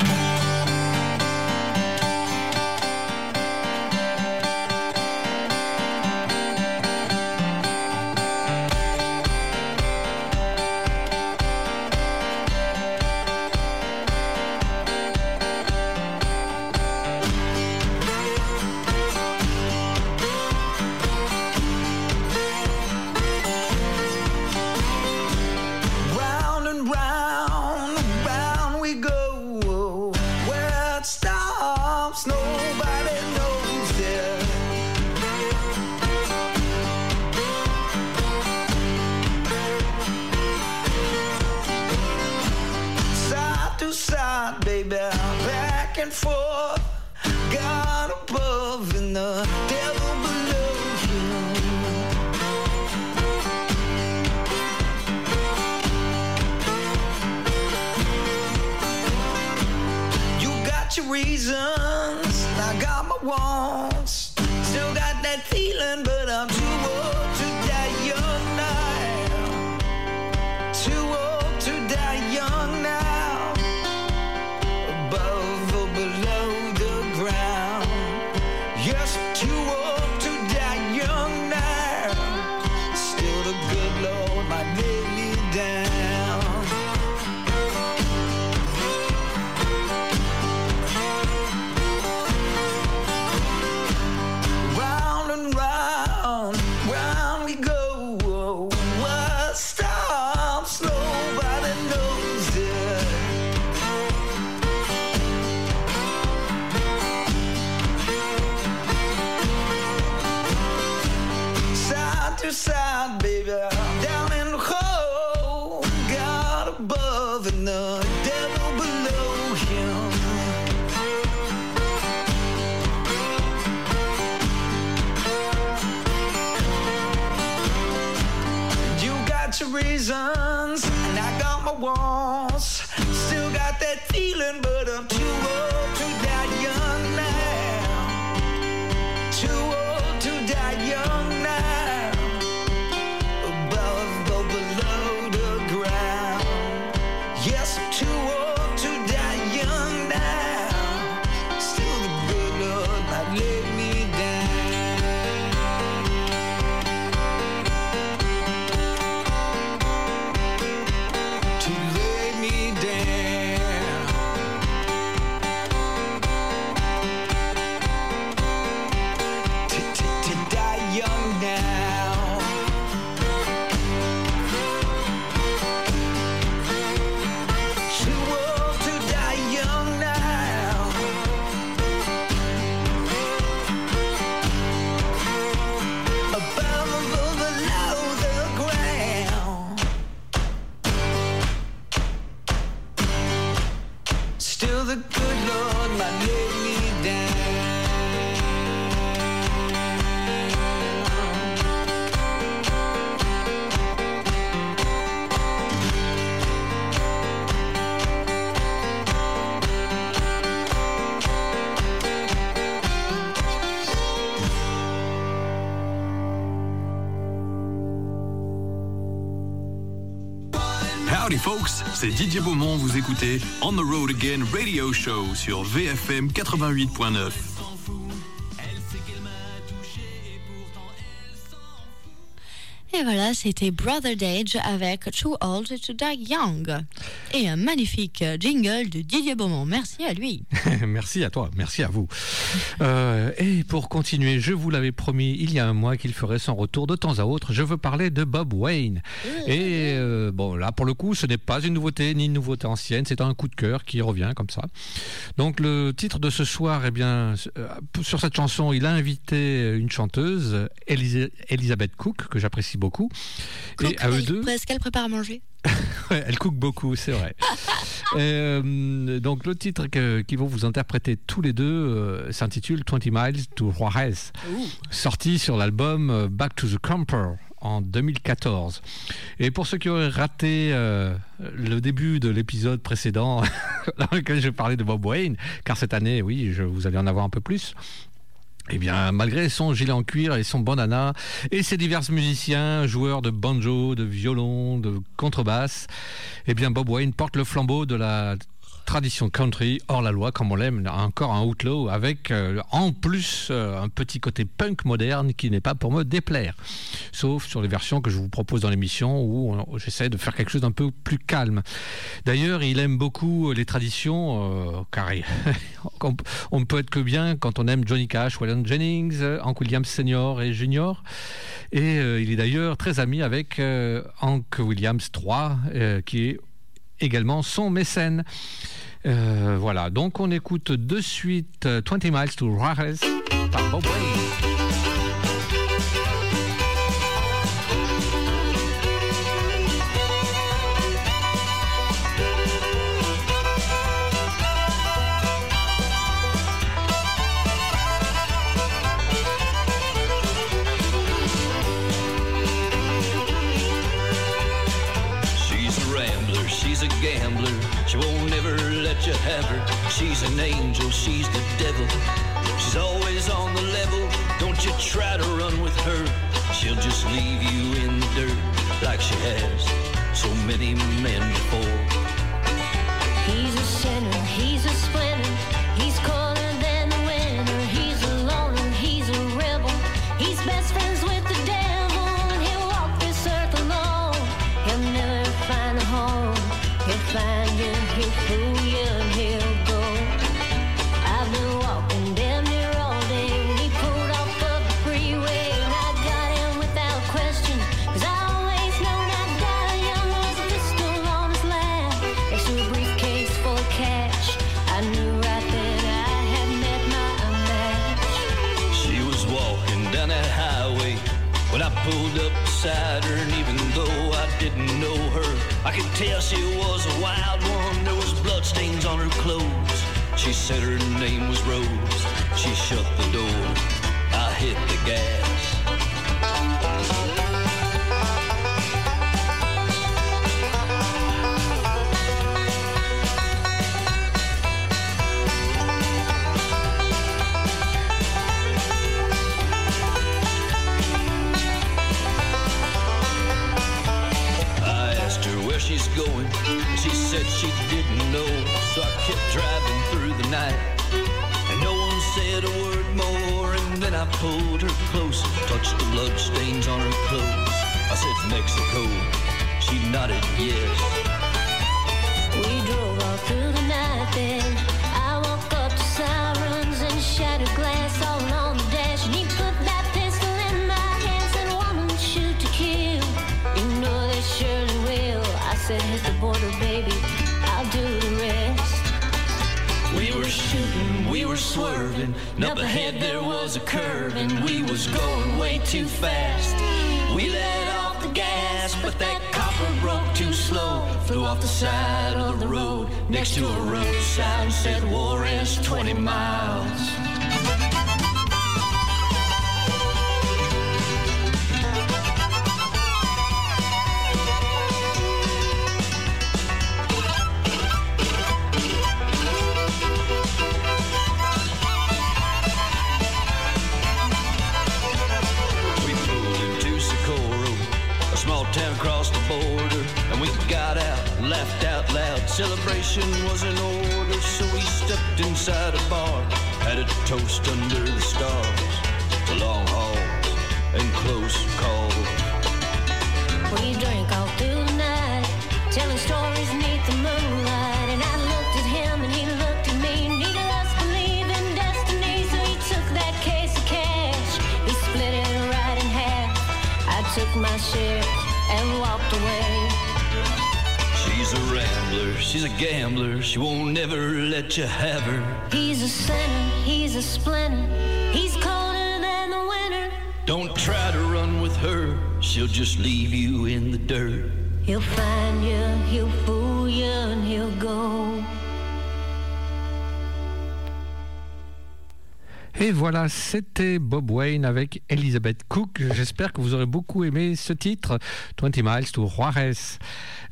C'est Didier Beaumont, vous écoutez On the Road Again Radio Show sur VFM 88.9. Et voilà, c'était Brother Dage avec Too Old to Die Young. Et un magnifique jingle de Didier Beaumont. Merci à lui. merci à toi, merci à vous. Euh, et pour continuer, je vous l'avais promis il y a un mois qu'il ferait son retour de temps à autre. Je veux parler de Bob Wayne. Et euh, bon, là pour le coup, ce n'est pas une nouveauté ni une nouveauté ancienne, c'est un coup de cœur qui revient comme ça. Donc le titre de ce soir, eh bien, euh, sur cette chanson, il a invité une chanteuse, Elisa- Elizabeth Cook, que j'apprécie beaucoup. Et à eux deux. Est-ce qu'elle prépare à manger Ouais, elle cook beaucoup, c'est vrai. Euh, donc le titre qu'ils vont vous interpréter tous les deux euh, s'intitule 20 Miles to Juarez, sorti sur l'album euh, Back to the Camper en 2014. Et pour ceux qui auraient raté euh, le début de l'épisode précédent dans lequel je parlais de Bob Wayne, car cette année, oui, je, vous allez en avoir un peu plus, eh bien, malgré son gilet en cuir et son bandana, et ses divers musiciens, joueurs de banjo, de violon, de contrebasse, eh bien, Bob Wayne porte le flambeau de la tradition country, hors la loi, comme on l'aime, encore un outlaw, avec euh, en plus euh, un petit côté punk moderne qui n'est pas pour me déplaire. Sauf sur les versions que je vous propose dans l'émission où euh, j'essaie de faire quelque chose d'un peu plus calme. D'ailleurs, il aime beaucoup les traditions, euh, on, ne peut être que bien quand on aime Johnny Cash, Waylon Jennings, Hank Williams Senior et Junior. Et il est d'ailleurs très ami avec Hank Williams III, qui est également son mécène. Euh, voilà, donc on écoute de suite euh, 20 Miles to Wayne. Have her. She's an angel, she's the devil. She's always on the level. Don't you try to run with her. She'll just leave you in the dirt like she has so many men before. Said her name was Rose. She shut the door. I hit the gas. She's going. She said she didn't know. So I kept driving night. And no one said a word more. And then I pulled her close, touched the blood stains on her clothes. I said, Mexico. She nodded yes. We drove all through the night then. I woke up to sirens and shattered glass all on the dash. And he put that pistol in my hand, said, Woman, shoot to kill. You know they surely will. I said, Hit the border, baby. I'll do the rest. We were shooting, we were swerving. and Up ahead there was a curve, and we was going way too fast. We let off the gas, but that copper broke too slow. Flew off the side of the road next to a road sign said Juarez 20 miles. Celebration was in order, so we stepped inside a bar. Had a toast under the stars. The long halls and close calls. We drank all through the night, telling stories neath the moonlight. And I looked at him and he looked at me. Neither of us believe in destiny, so he took that case of cash. He split it right in half. I took my share and walked away. She's a gambler. She won't never let you have her. He's a sinner, he's a splinter. He's colder than the winter. Don't try to run with her, she'll just leave you in the dirt. He'll find you, he'll fool you, and he'll go. Et voilà, c'était Bob Wayne avec Elizabeth Cook. J'espère que vous aurez beaucoup aimé ce titre, 20 Miles to Juarez.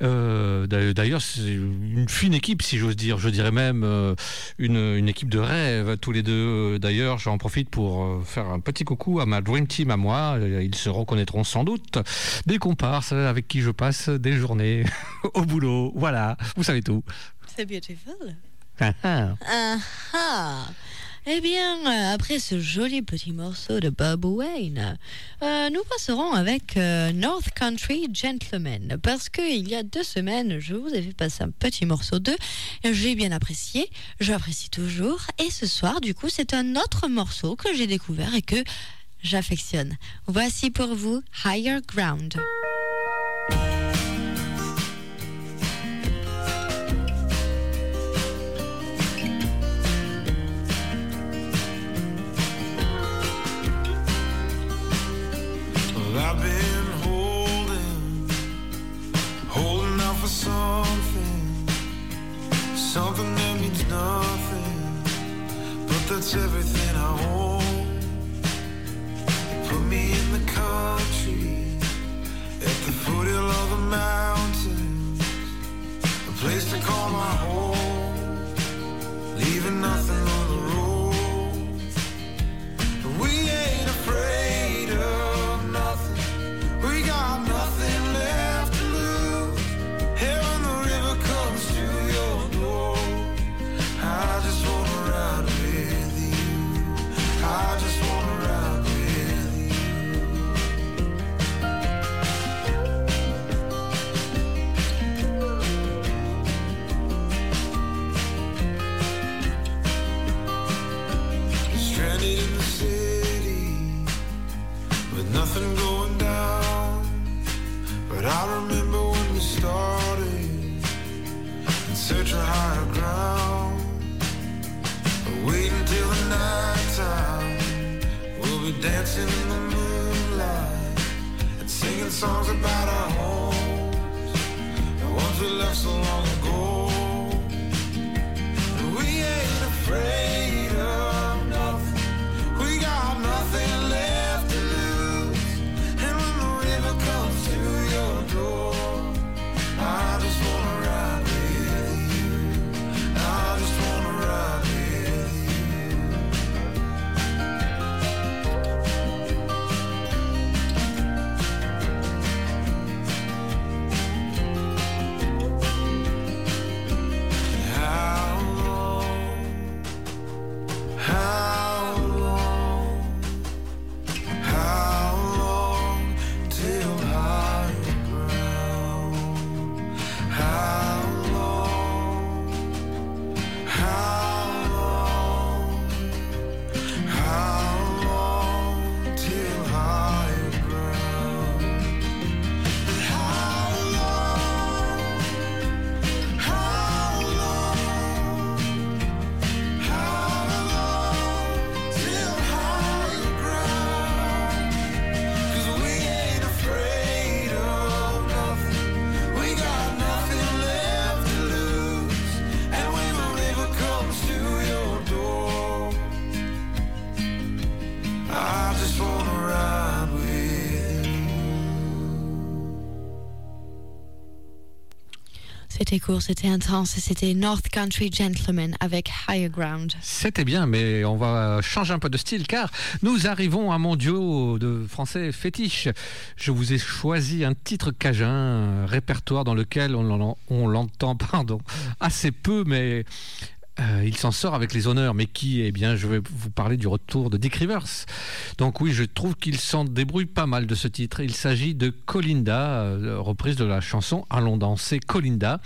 Euh, d'a- D'ailleurs, c'est une fine équipe, si j'ose dire. Je dirais même euh, une, une équipe de rêve, tous les deux. Euh, D'ailleurs, j'en profite pour faire un petit coucou à ma Dream Team à moi. Ils se reconnaîtront sans doute. Des comparses avec qui je passe des journées au boulot. Voilà, vous savez tout. C'est beautiful. Ah, ah. Ah ah. Eh bien, euh, après ce joli petit morceau de Bob Wayne, euh, nous passerons avec euh, North Country Gentleman. Parce qu'il y a deux semaines, je vous ai fait passer un petit morceau d'eux. J'ai bien apprécié, j'apprécie toujours. Et ce soir, du coup, c'est un autre morceau que j'ai découvert et que j'affectionne. Voici pour vous Higher Ground. Something that means nothing, but that's everything I own. Put me in the country, at the foothills of the mountains, a place to call my home, C'était court, c'était intense et c'était North Country Gentleman avec Higher Ground. C'était bien, mais on va changer un peu de style car nous arrivons à mon duo de français fétiche. Je vous ai choisi un titre cajun, un répertoire dans lequel on on l'entend pardon, assez peu, mais euh, il s'en sort avec les honneurs. Mais qui Eh bien, je vais vous parler du retour de Dick Rivers. Donc oui, je trouve qu'il s'en débrouille pas mal de ce titre. Il s'agit de Colinda, euh, reprise de la chanson Allons danser Colinda.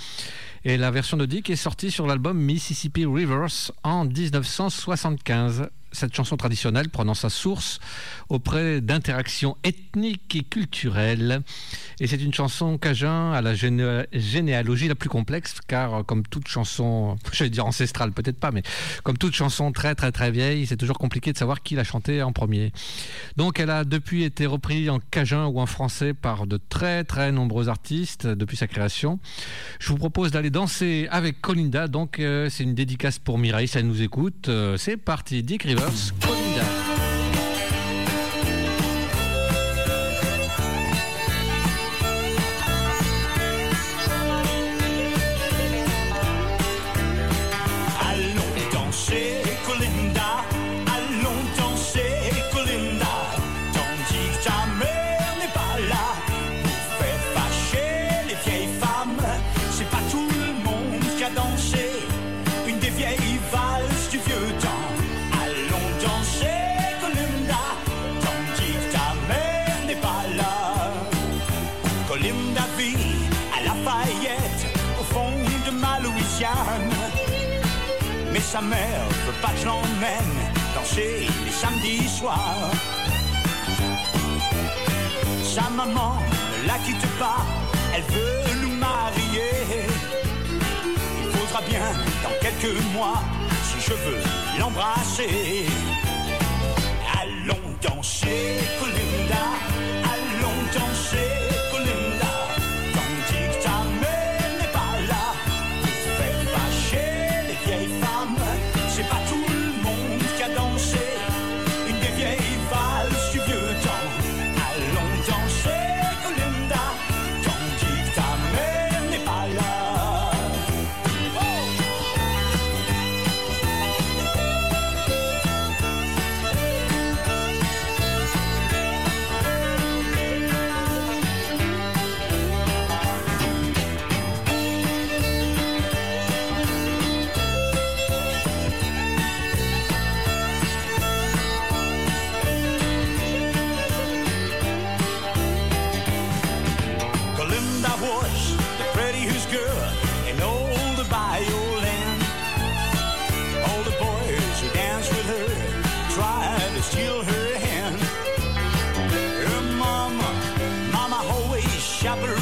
Et la version de Dick est sortie sur l'album Mississippi Rivers en 1975. Cette chanson traditionnelle prenant sa source auprès d'interactions ethniques et culturelles. Et c'est une chanson cajun à la géné- généalogie la plus complexe, car euh, comme toute chanson, j'allais dire ancestrale, peut-être pas, mais comme toute chanson très très très vieille, c'est toujours compliqué de savoir qui l'a chantée en premier. Donc elle a depuis été reprise en cajun ou en français par de très très nombreux artistes depuis sa création. Je vous propose d'aller danser avec Colinda, donc euh, c'est une dédicace pour Mireille, si elle nous écoute. Euh, c'est parti, Dick Rivers, Colinda. Sa mère veut pas que je l'emmène danser les samedis soirs. Sa maman ne la quitte pas, elle veut nous marier. Il faudra bien dans quelques mois si je veux l'embrasser. Allons danser, Colinda.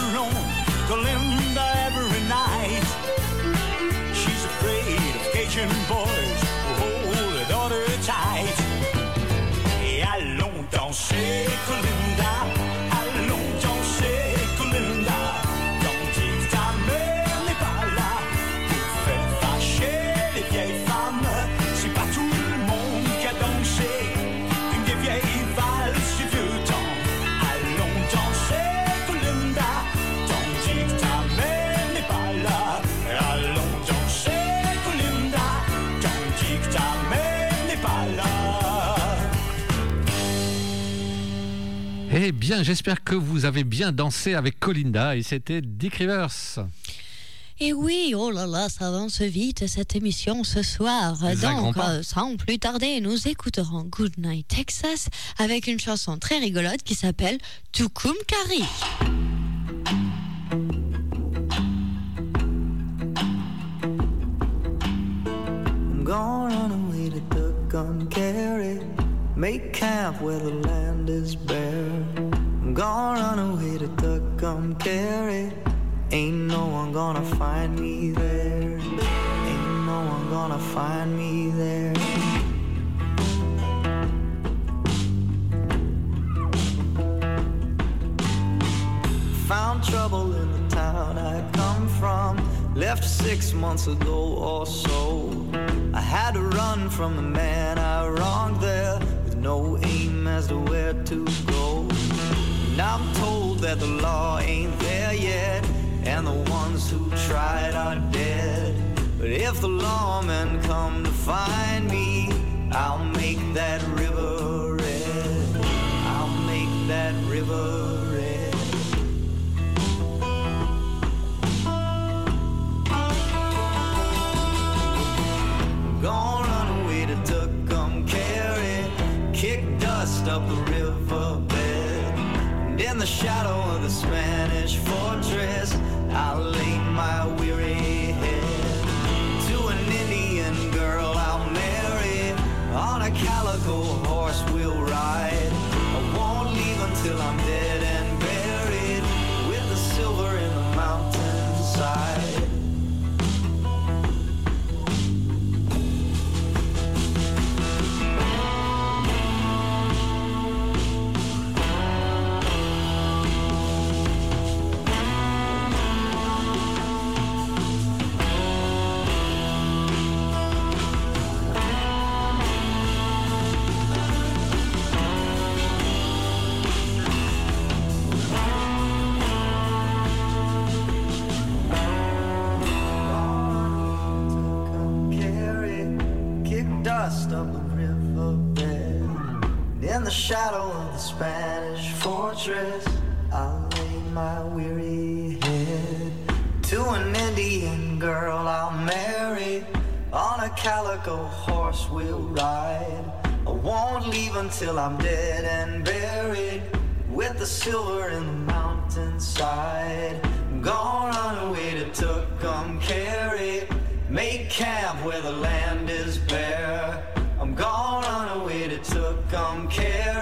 alone. Eh bien, j'espère que vous avez bien dansé avec Colinda et c'était Dick Rivers. Et oui, oh là là, ça avance vite cette émission ce soir. Donc, pas. euh, sans plus tarder, nous écouterons Good Night Texas avec une chanson très rigolote qui s'appelle Tukum Kari. I'm gonna run away to make camp where the land is bare. I'm gonna run away to Tucumcari, ain't no one gonna find me there. Ain't no one gonna find me there. Found trouble in the town I come from. Left six months ago or so. I had to run from the man I wronged there with no aim as to where to go. I'm told that the law ain't there yet. And the ones who tried are dead. But If the lawmen come to find me, I'll make that river red. I'll make that river red. Gonna run away to Tucumcari, kick dust up the riverbed. In the shadow of the Spanish fortress, I'll lay my weary head to an Indian girl I'll marry. On a calico horse we'll ride. I won't leave until I'm dead Spanish fortress, I'll lay my weary head to an Indian girl I'll marry. On a calico horse we'll ride. I won't leave until I'm dead and buried with the silver in the mountainside. I'm gone run away to Tucumcari. Make camp where the land is bare. I'm gone on away to Tucumcari.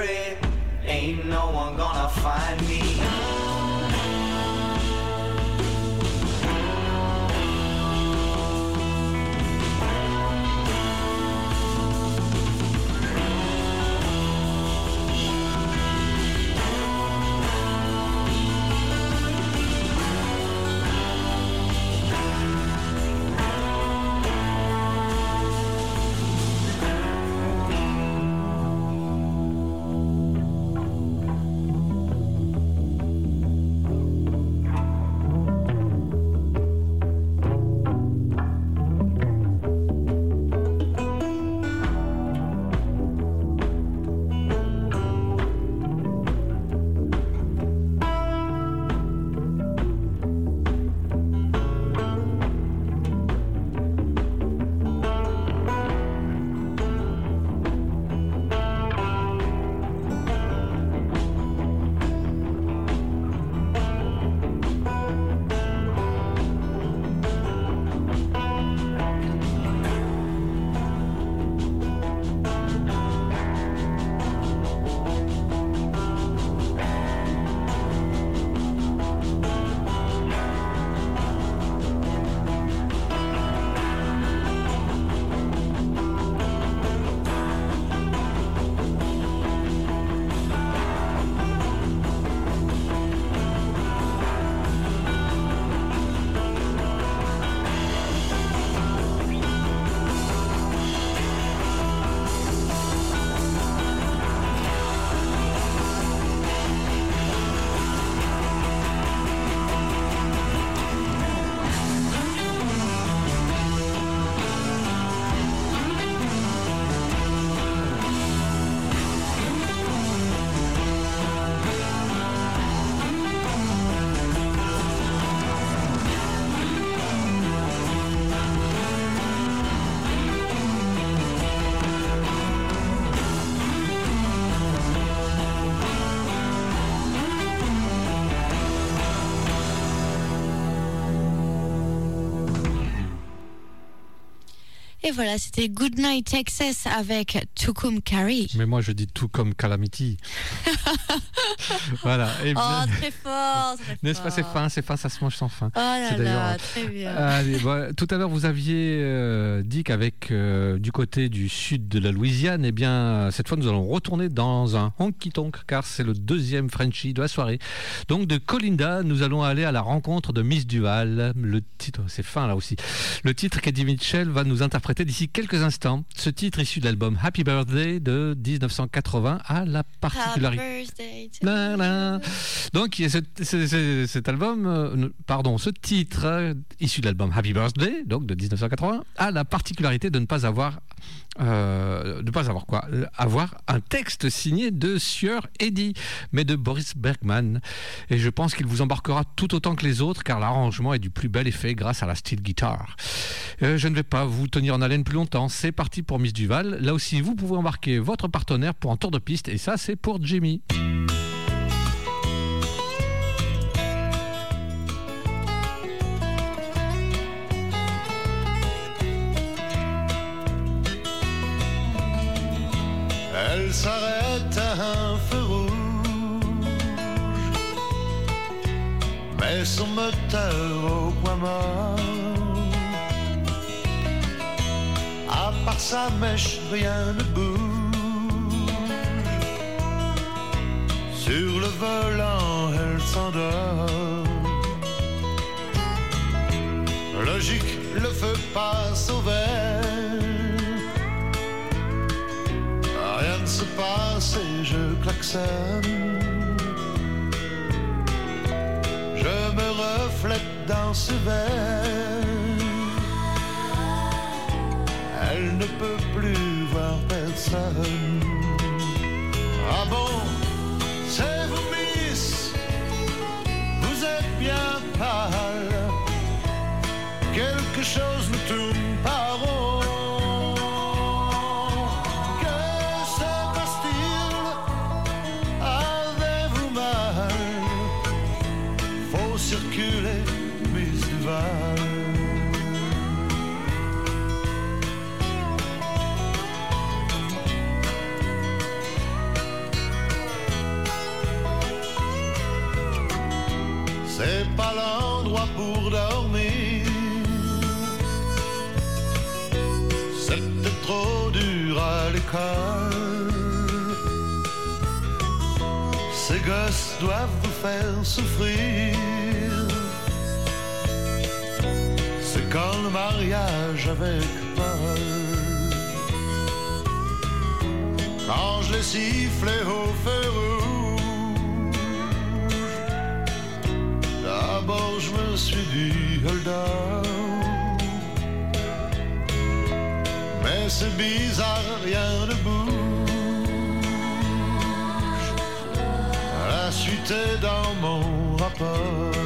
Et voilà, c'était Goodnight Texas avec Tucumcari. Mais moi, je dis tout comme Calamity. voilà. Et Oh, très fort, N'est-ce pas, c'est fin, c'est fin, ça se mange sans fin. Oh là là, très bien. Allez, bon, tout à l'heure, vous aviez euh, dit qu'avec euh, du côté du sud de la Louisiane, eh bien, euh, cette fois, nous allons retourner dans un honky tonk, car c'est le deuxième Frenchie de la soirée. Donc, de Colinda, nous allons aller à la rencontre de Miss Duval. Le titre, c'est fin là aussi. Le titre qu'Eddie Mitchell va nous interpréter d'ici quelques instants. Ce titre issu de l'album Happy Birthday de 1980 a la particularité. Donc, ce- cet album, euh, pardon, ce titre euh, issu de l'album Happy Birthday, donc de 1980, a la particularité de ne pas avoir, euh, de pas avoir quoi, Euh, avoir un texte signé de Sieur Eddy, mais de Boris Bergman. Et je pense qu'il vous embarquera tout autant que les autres, car l'arrangement est du plus bel effet grâce à la steel guitar. Euh, je ne vais pas vous tenir en haleine plus longtemps. C'est parti pour Miss Duval. Là aussi, vous pouvez embarquer votre partenaire pour un tour de piste, et ça, c'est pour Jimmy. Met son moteur au point mort. À part sa mèche, rien ne bouge. Sur le volant, elle s'endort. Logique, le feu passe au vert. Rien ne se passe et je klaxonne. Je me reflète dans ce verre. Elle ne peut plus voir personne. Ah bon, c'est vous, Miss. Vous êtes bien pâle. Quelque chose me tourne dormir. C'était trop dur à l'école. Ces gosses doivent vous faire souffrir. C'est quand le mariage avec Paul. Quand je l'ai sifflé au feu. D'abord je me suis dit hold on. Mais c'est bizarre, rien ne bouge. La suite est dans mon rapport.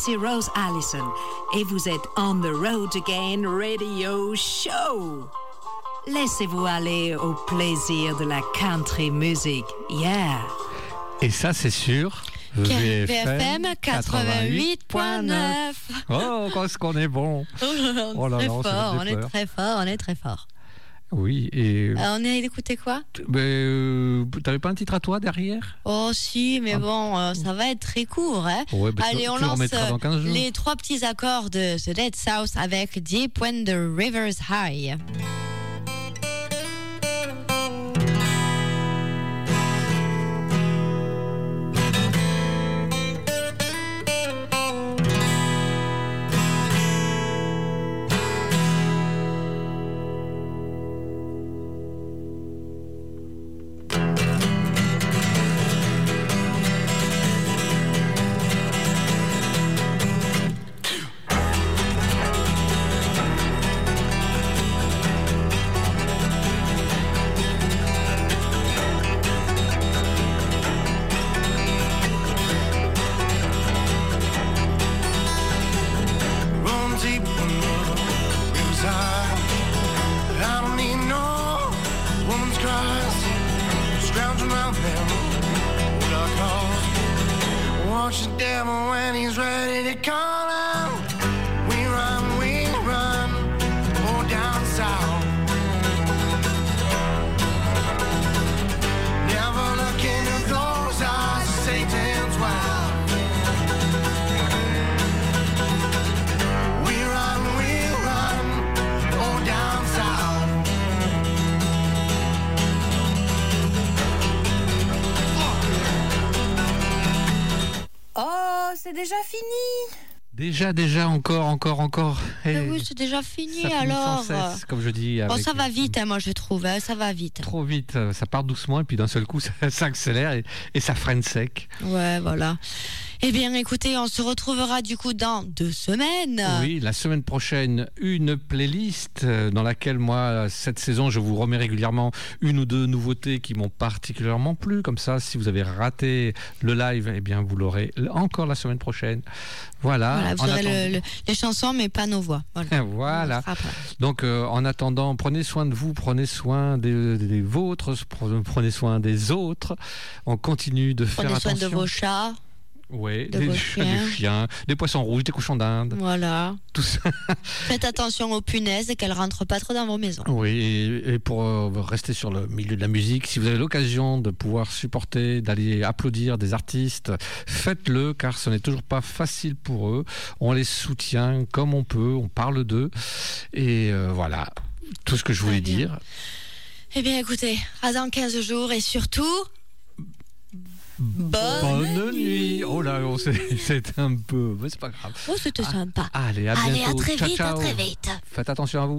Ici Rose Allison et vous êtes On the Road Again Radio Show. Laissez-vous aller au plaisir de la country music. Yeah. Et ça, c'est sûr. VFM 88.9. Oh, qu'est-ce qu'on est bon? on Oh là est là, ça fort, on est très fort, on est très fort. Oui, et. Euh, on est d'écouter quoi? Ben, euh, T'avais pas un titre à toi derrière? Oh si, mais Ah. bon, euh, ça va être très court. Hein Ouais, bah, tu- Allez, on tu lance remettras euh, dans 15 jours. les trois petits accords de The Dead South avec Deep When the River's High. Encore. Mais oui, c'est déjà fini ça alors. sans cesse, comme je dis. Bon, ça va vite, hein, moi je trouve, hein, ça va vite. Trop vite, ça part doucement et puis d'un seul coup ça, ça accélère et, et ça freine sec. Ouais, voilà. Eh bien, écoutez, on se retrouvera du coup dans deux semaines. Oui, la semaine prochaine, une playlist euh, dans laquelle moi, cette saison, je vous remets régulièrement une ou deux nouveautés qui m'ont particulièrement plu. Comme ça, si vous avez raté le live, eh bien, vous l'aurez encore la semaine prochaine. Voilà. Voilà, vous aurez attendant- le- le- les chansons, mais pas nos voix. Voilà. Donc, euh, en attendant, prenez soin de vous, prenez soin des, des vôtres, prenez soin des autres. On continue de faire Prenez soin attention. de vos chats. Oui, de des, chiens. des poissons rouges, des cochons d'Inde, Voilà. tout ça. Faites attention aux punaises et qu'elles rentrent pas trop dans vos maisons. Oui, et, pour euh, rester sur le milieu de la musique, si vous avez l'occasion de pouvoir supporter, d'aller applaudir des artistes, faites-le, car ce n'est toujours pas facile pour eux. On les soutient comme on peut, on parle d'eux. Et euh, voilà, tout ce que je voulais dire. Eh bien, écoutez, à dans 15 jours et surtout. Bonne, Bonne nuit. Oh là, c'est un peu... mais c'est pas grave. Oh, c'était sympa. Allez, à Allez, bientôt. à très Ciao, vite, à très vite. Faites attention à vous.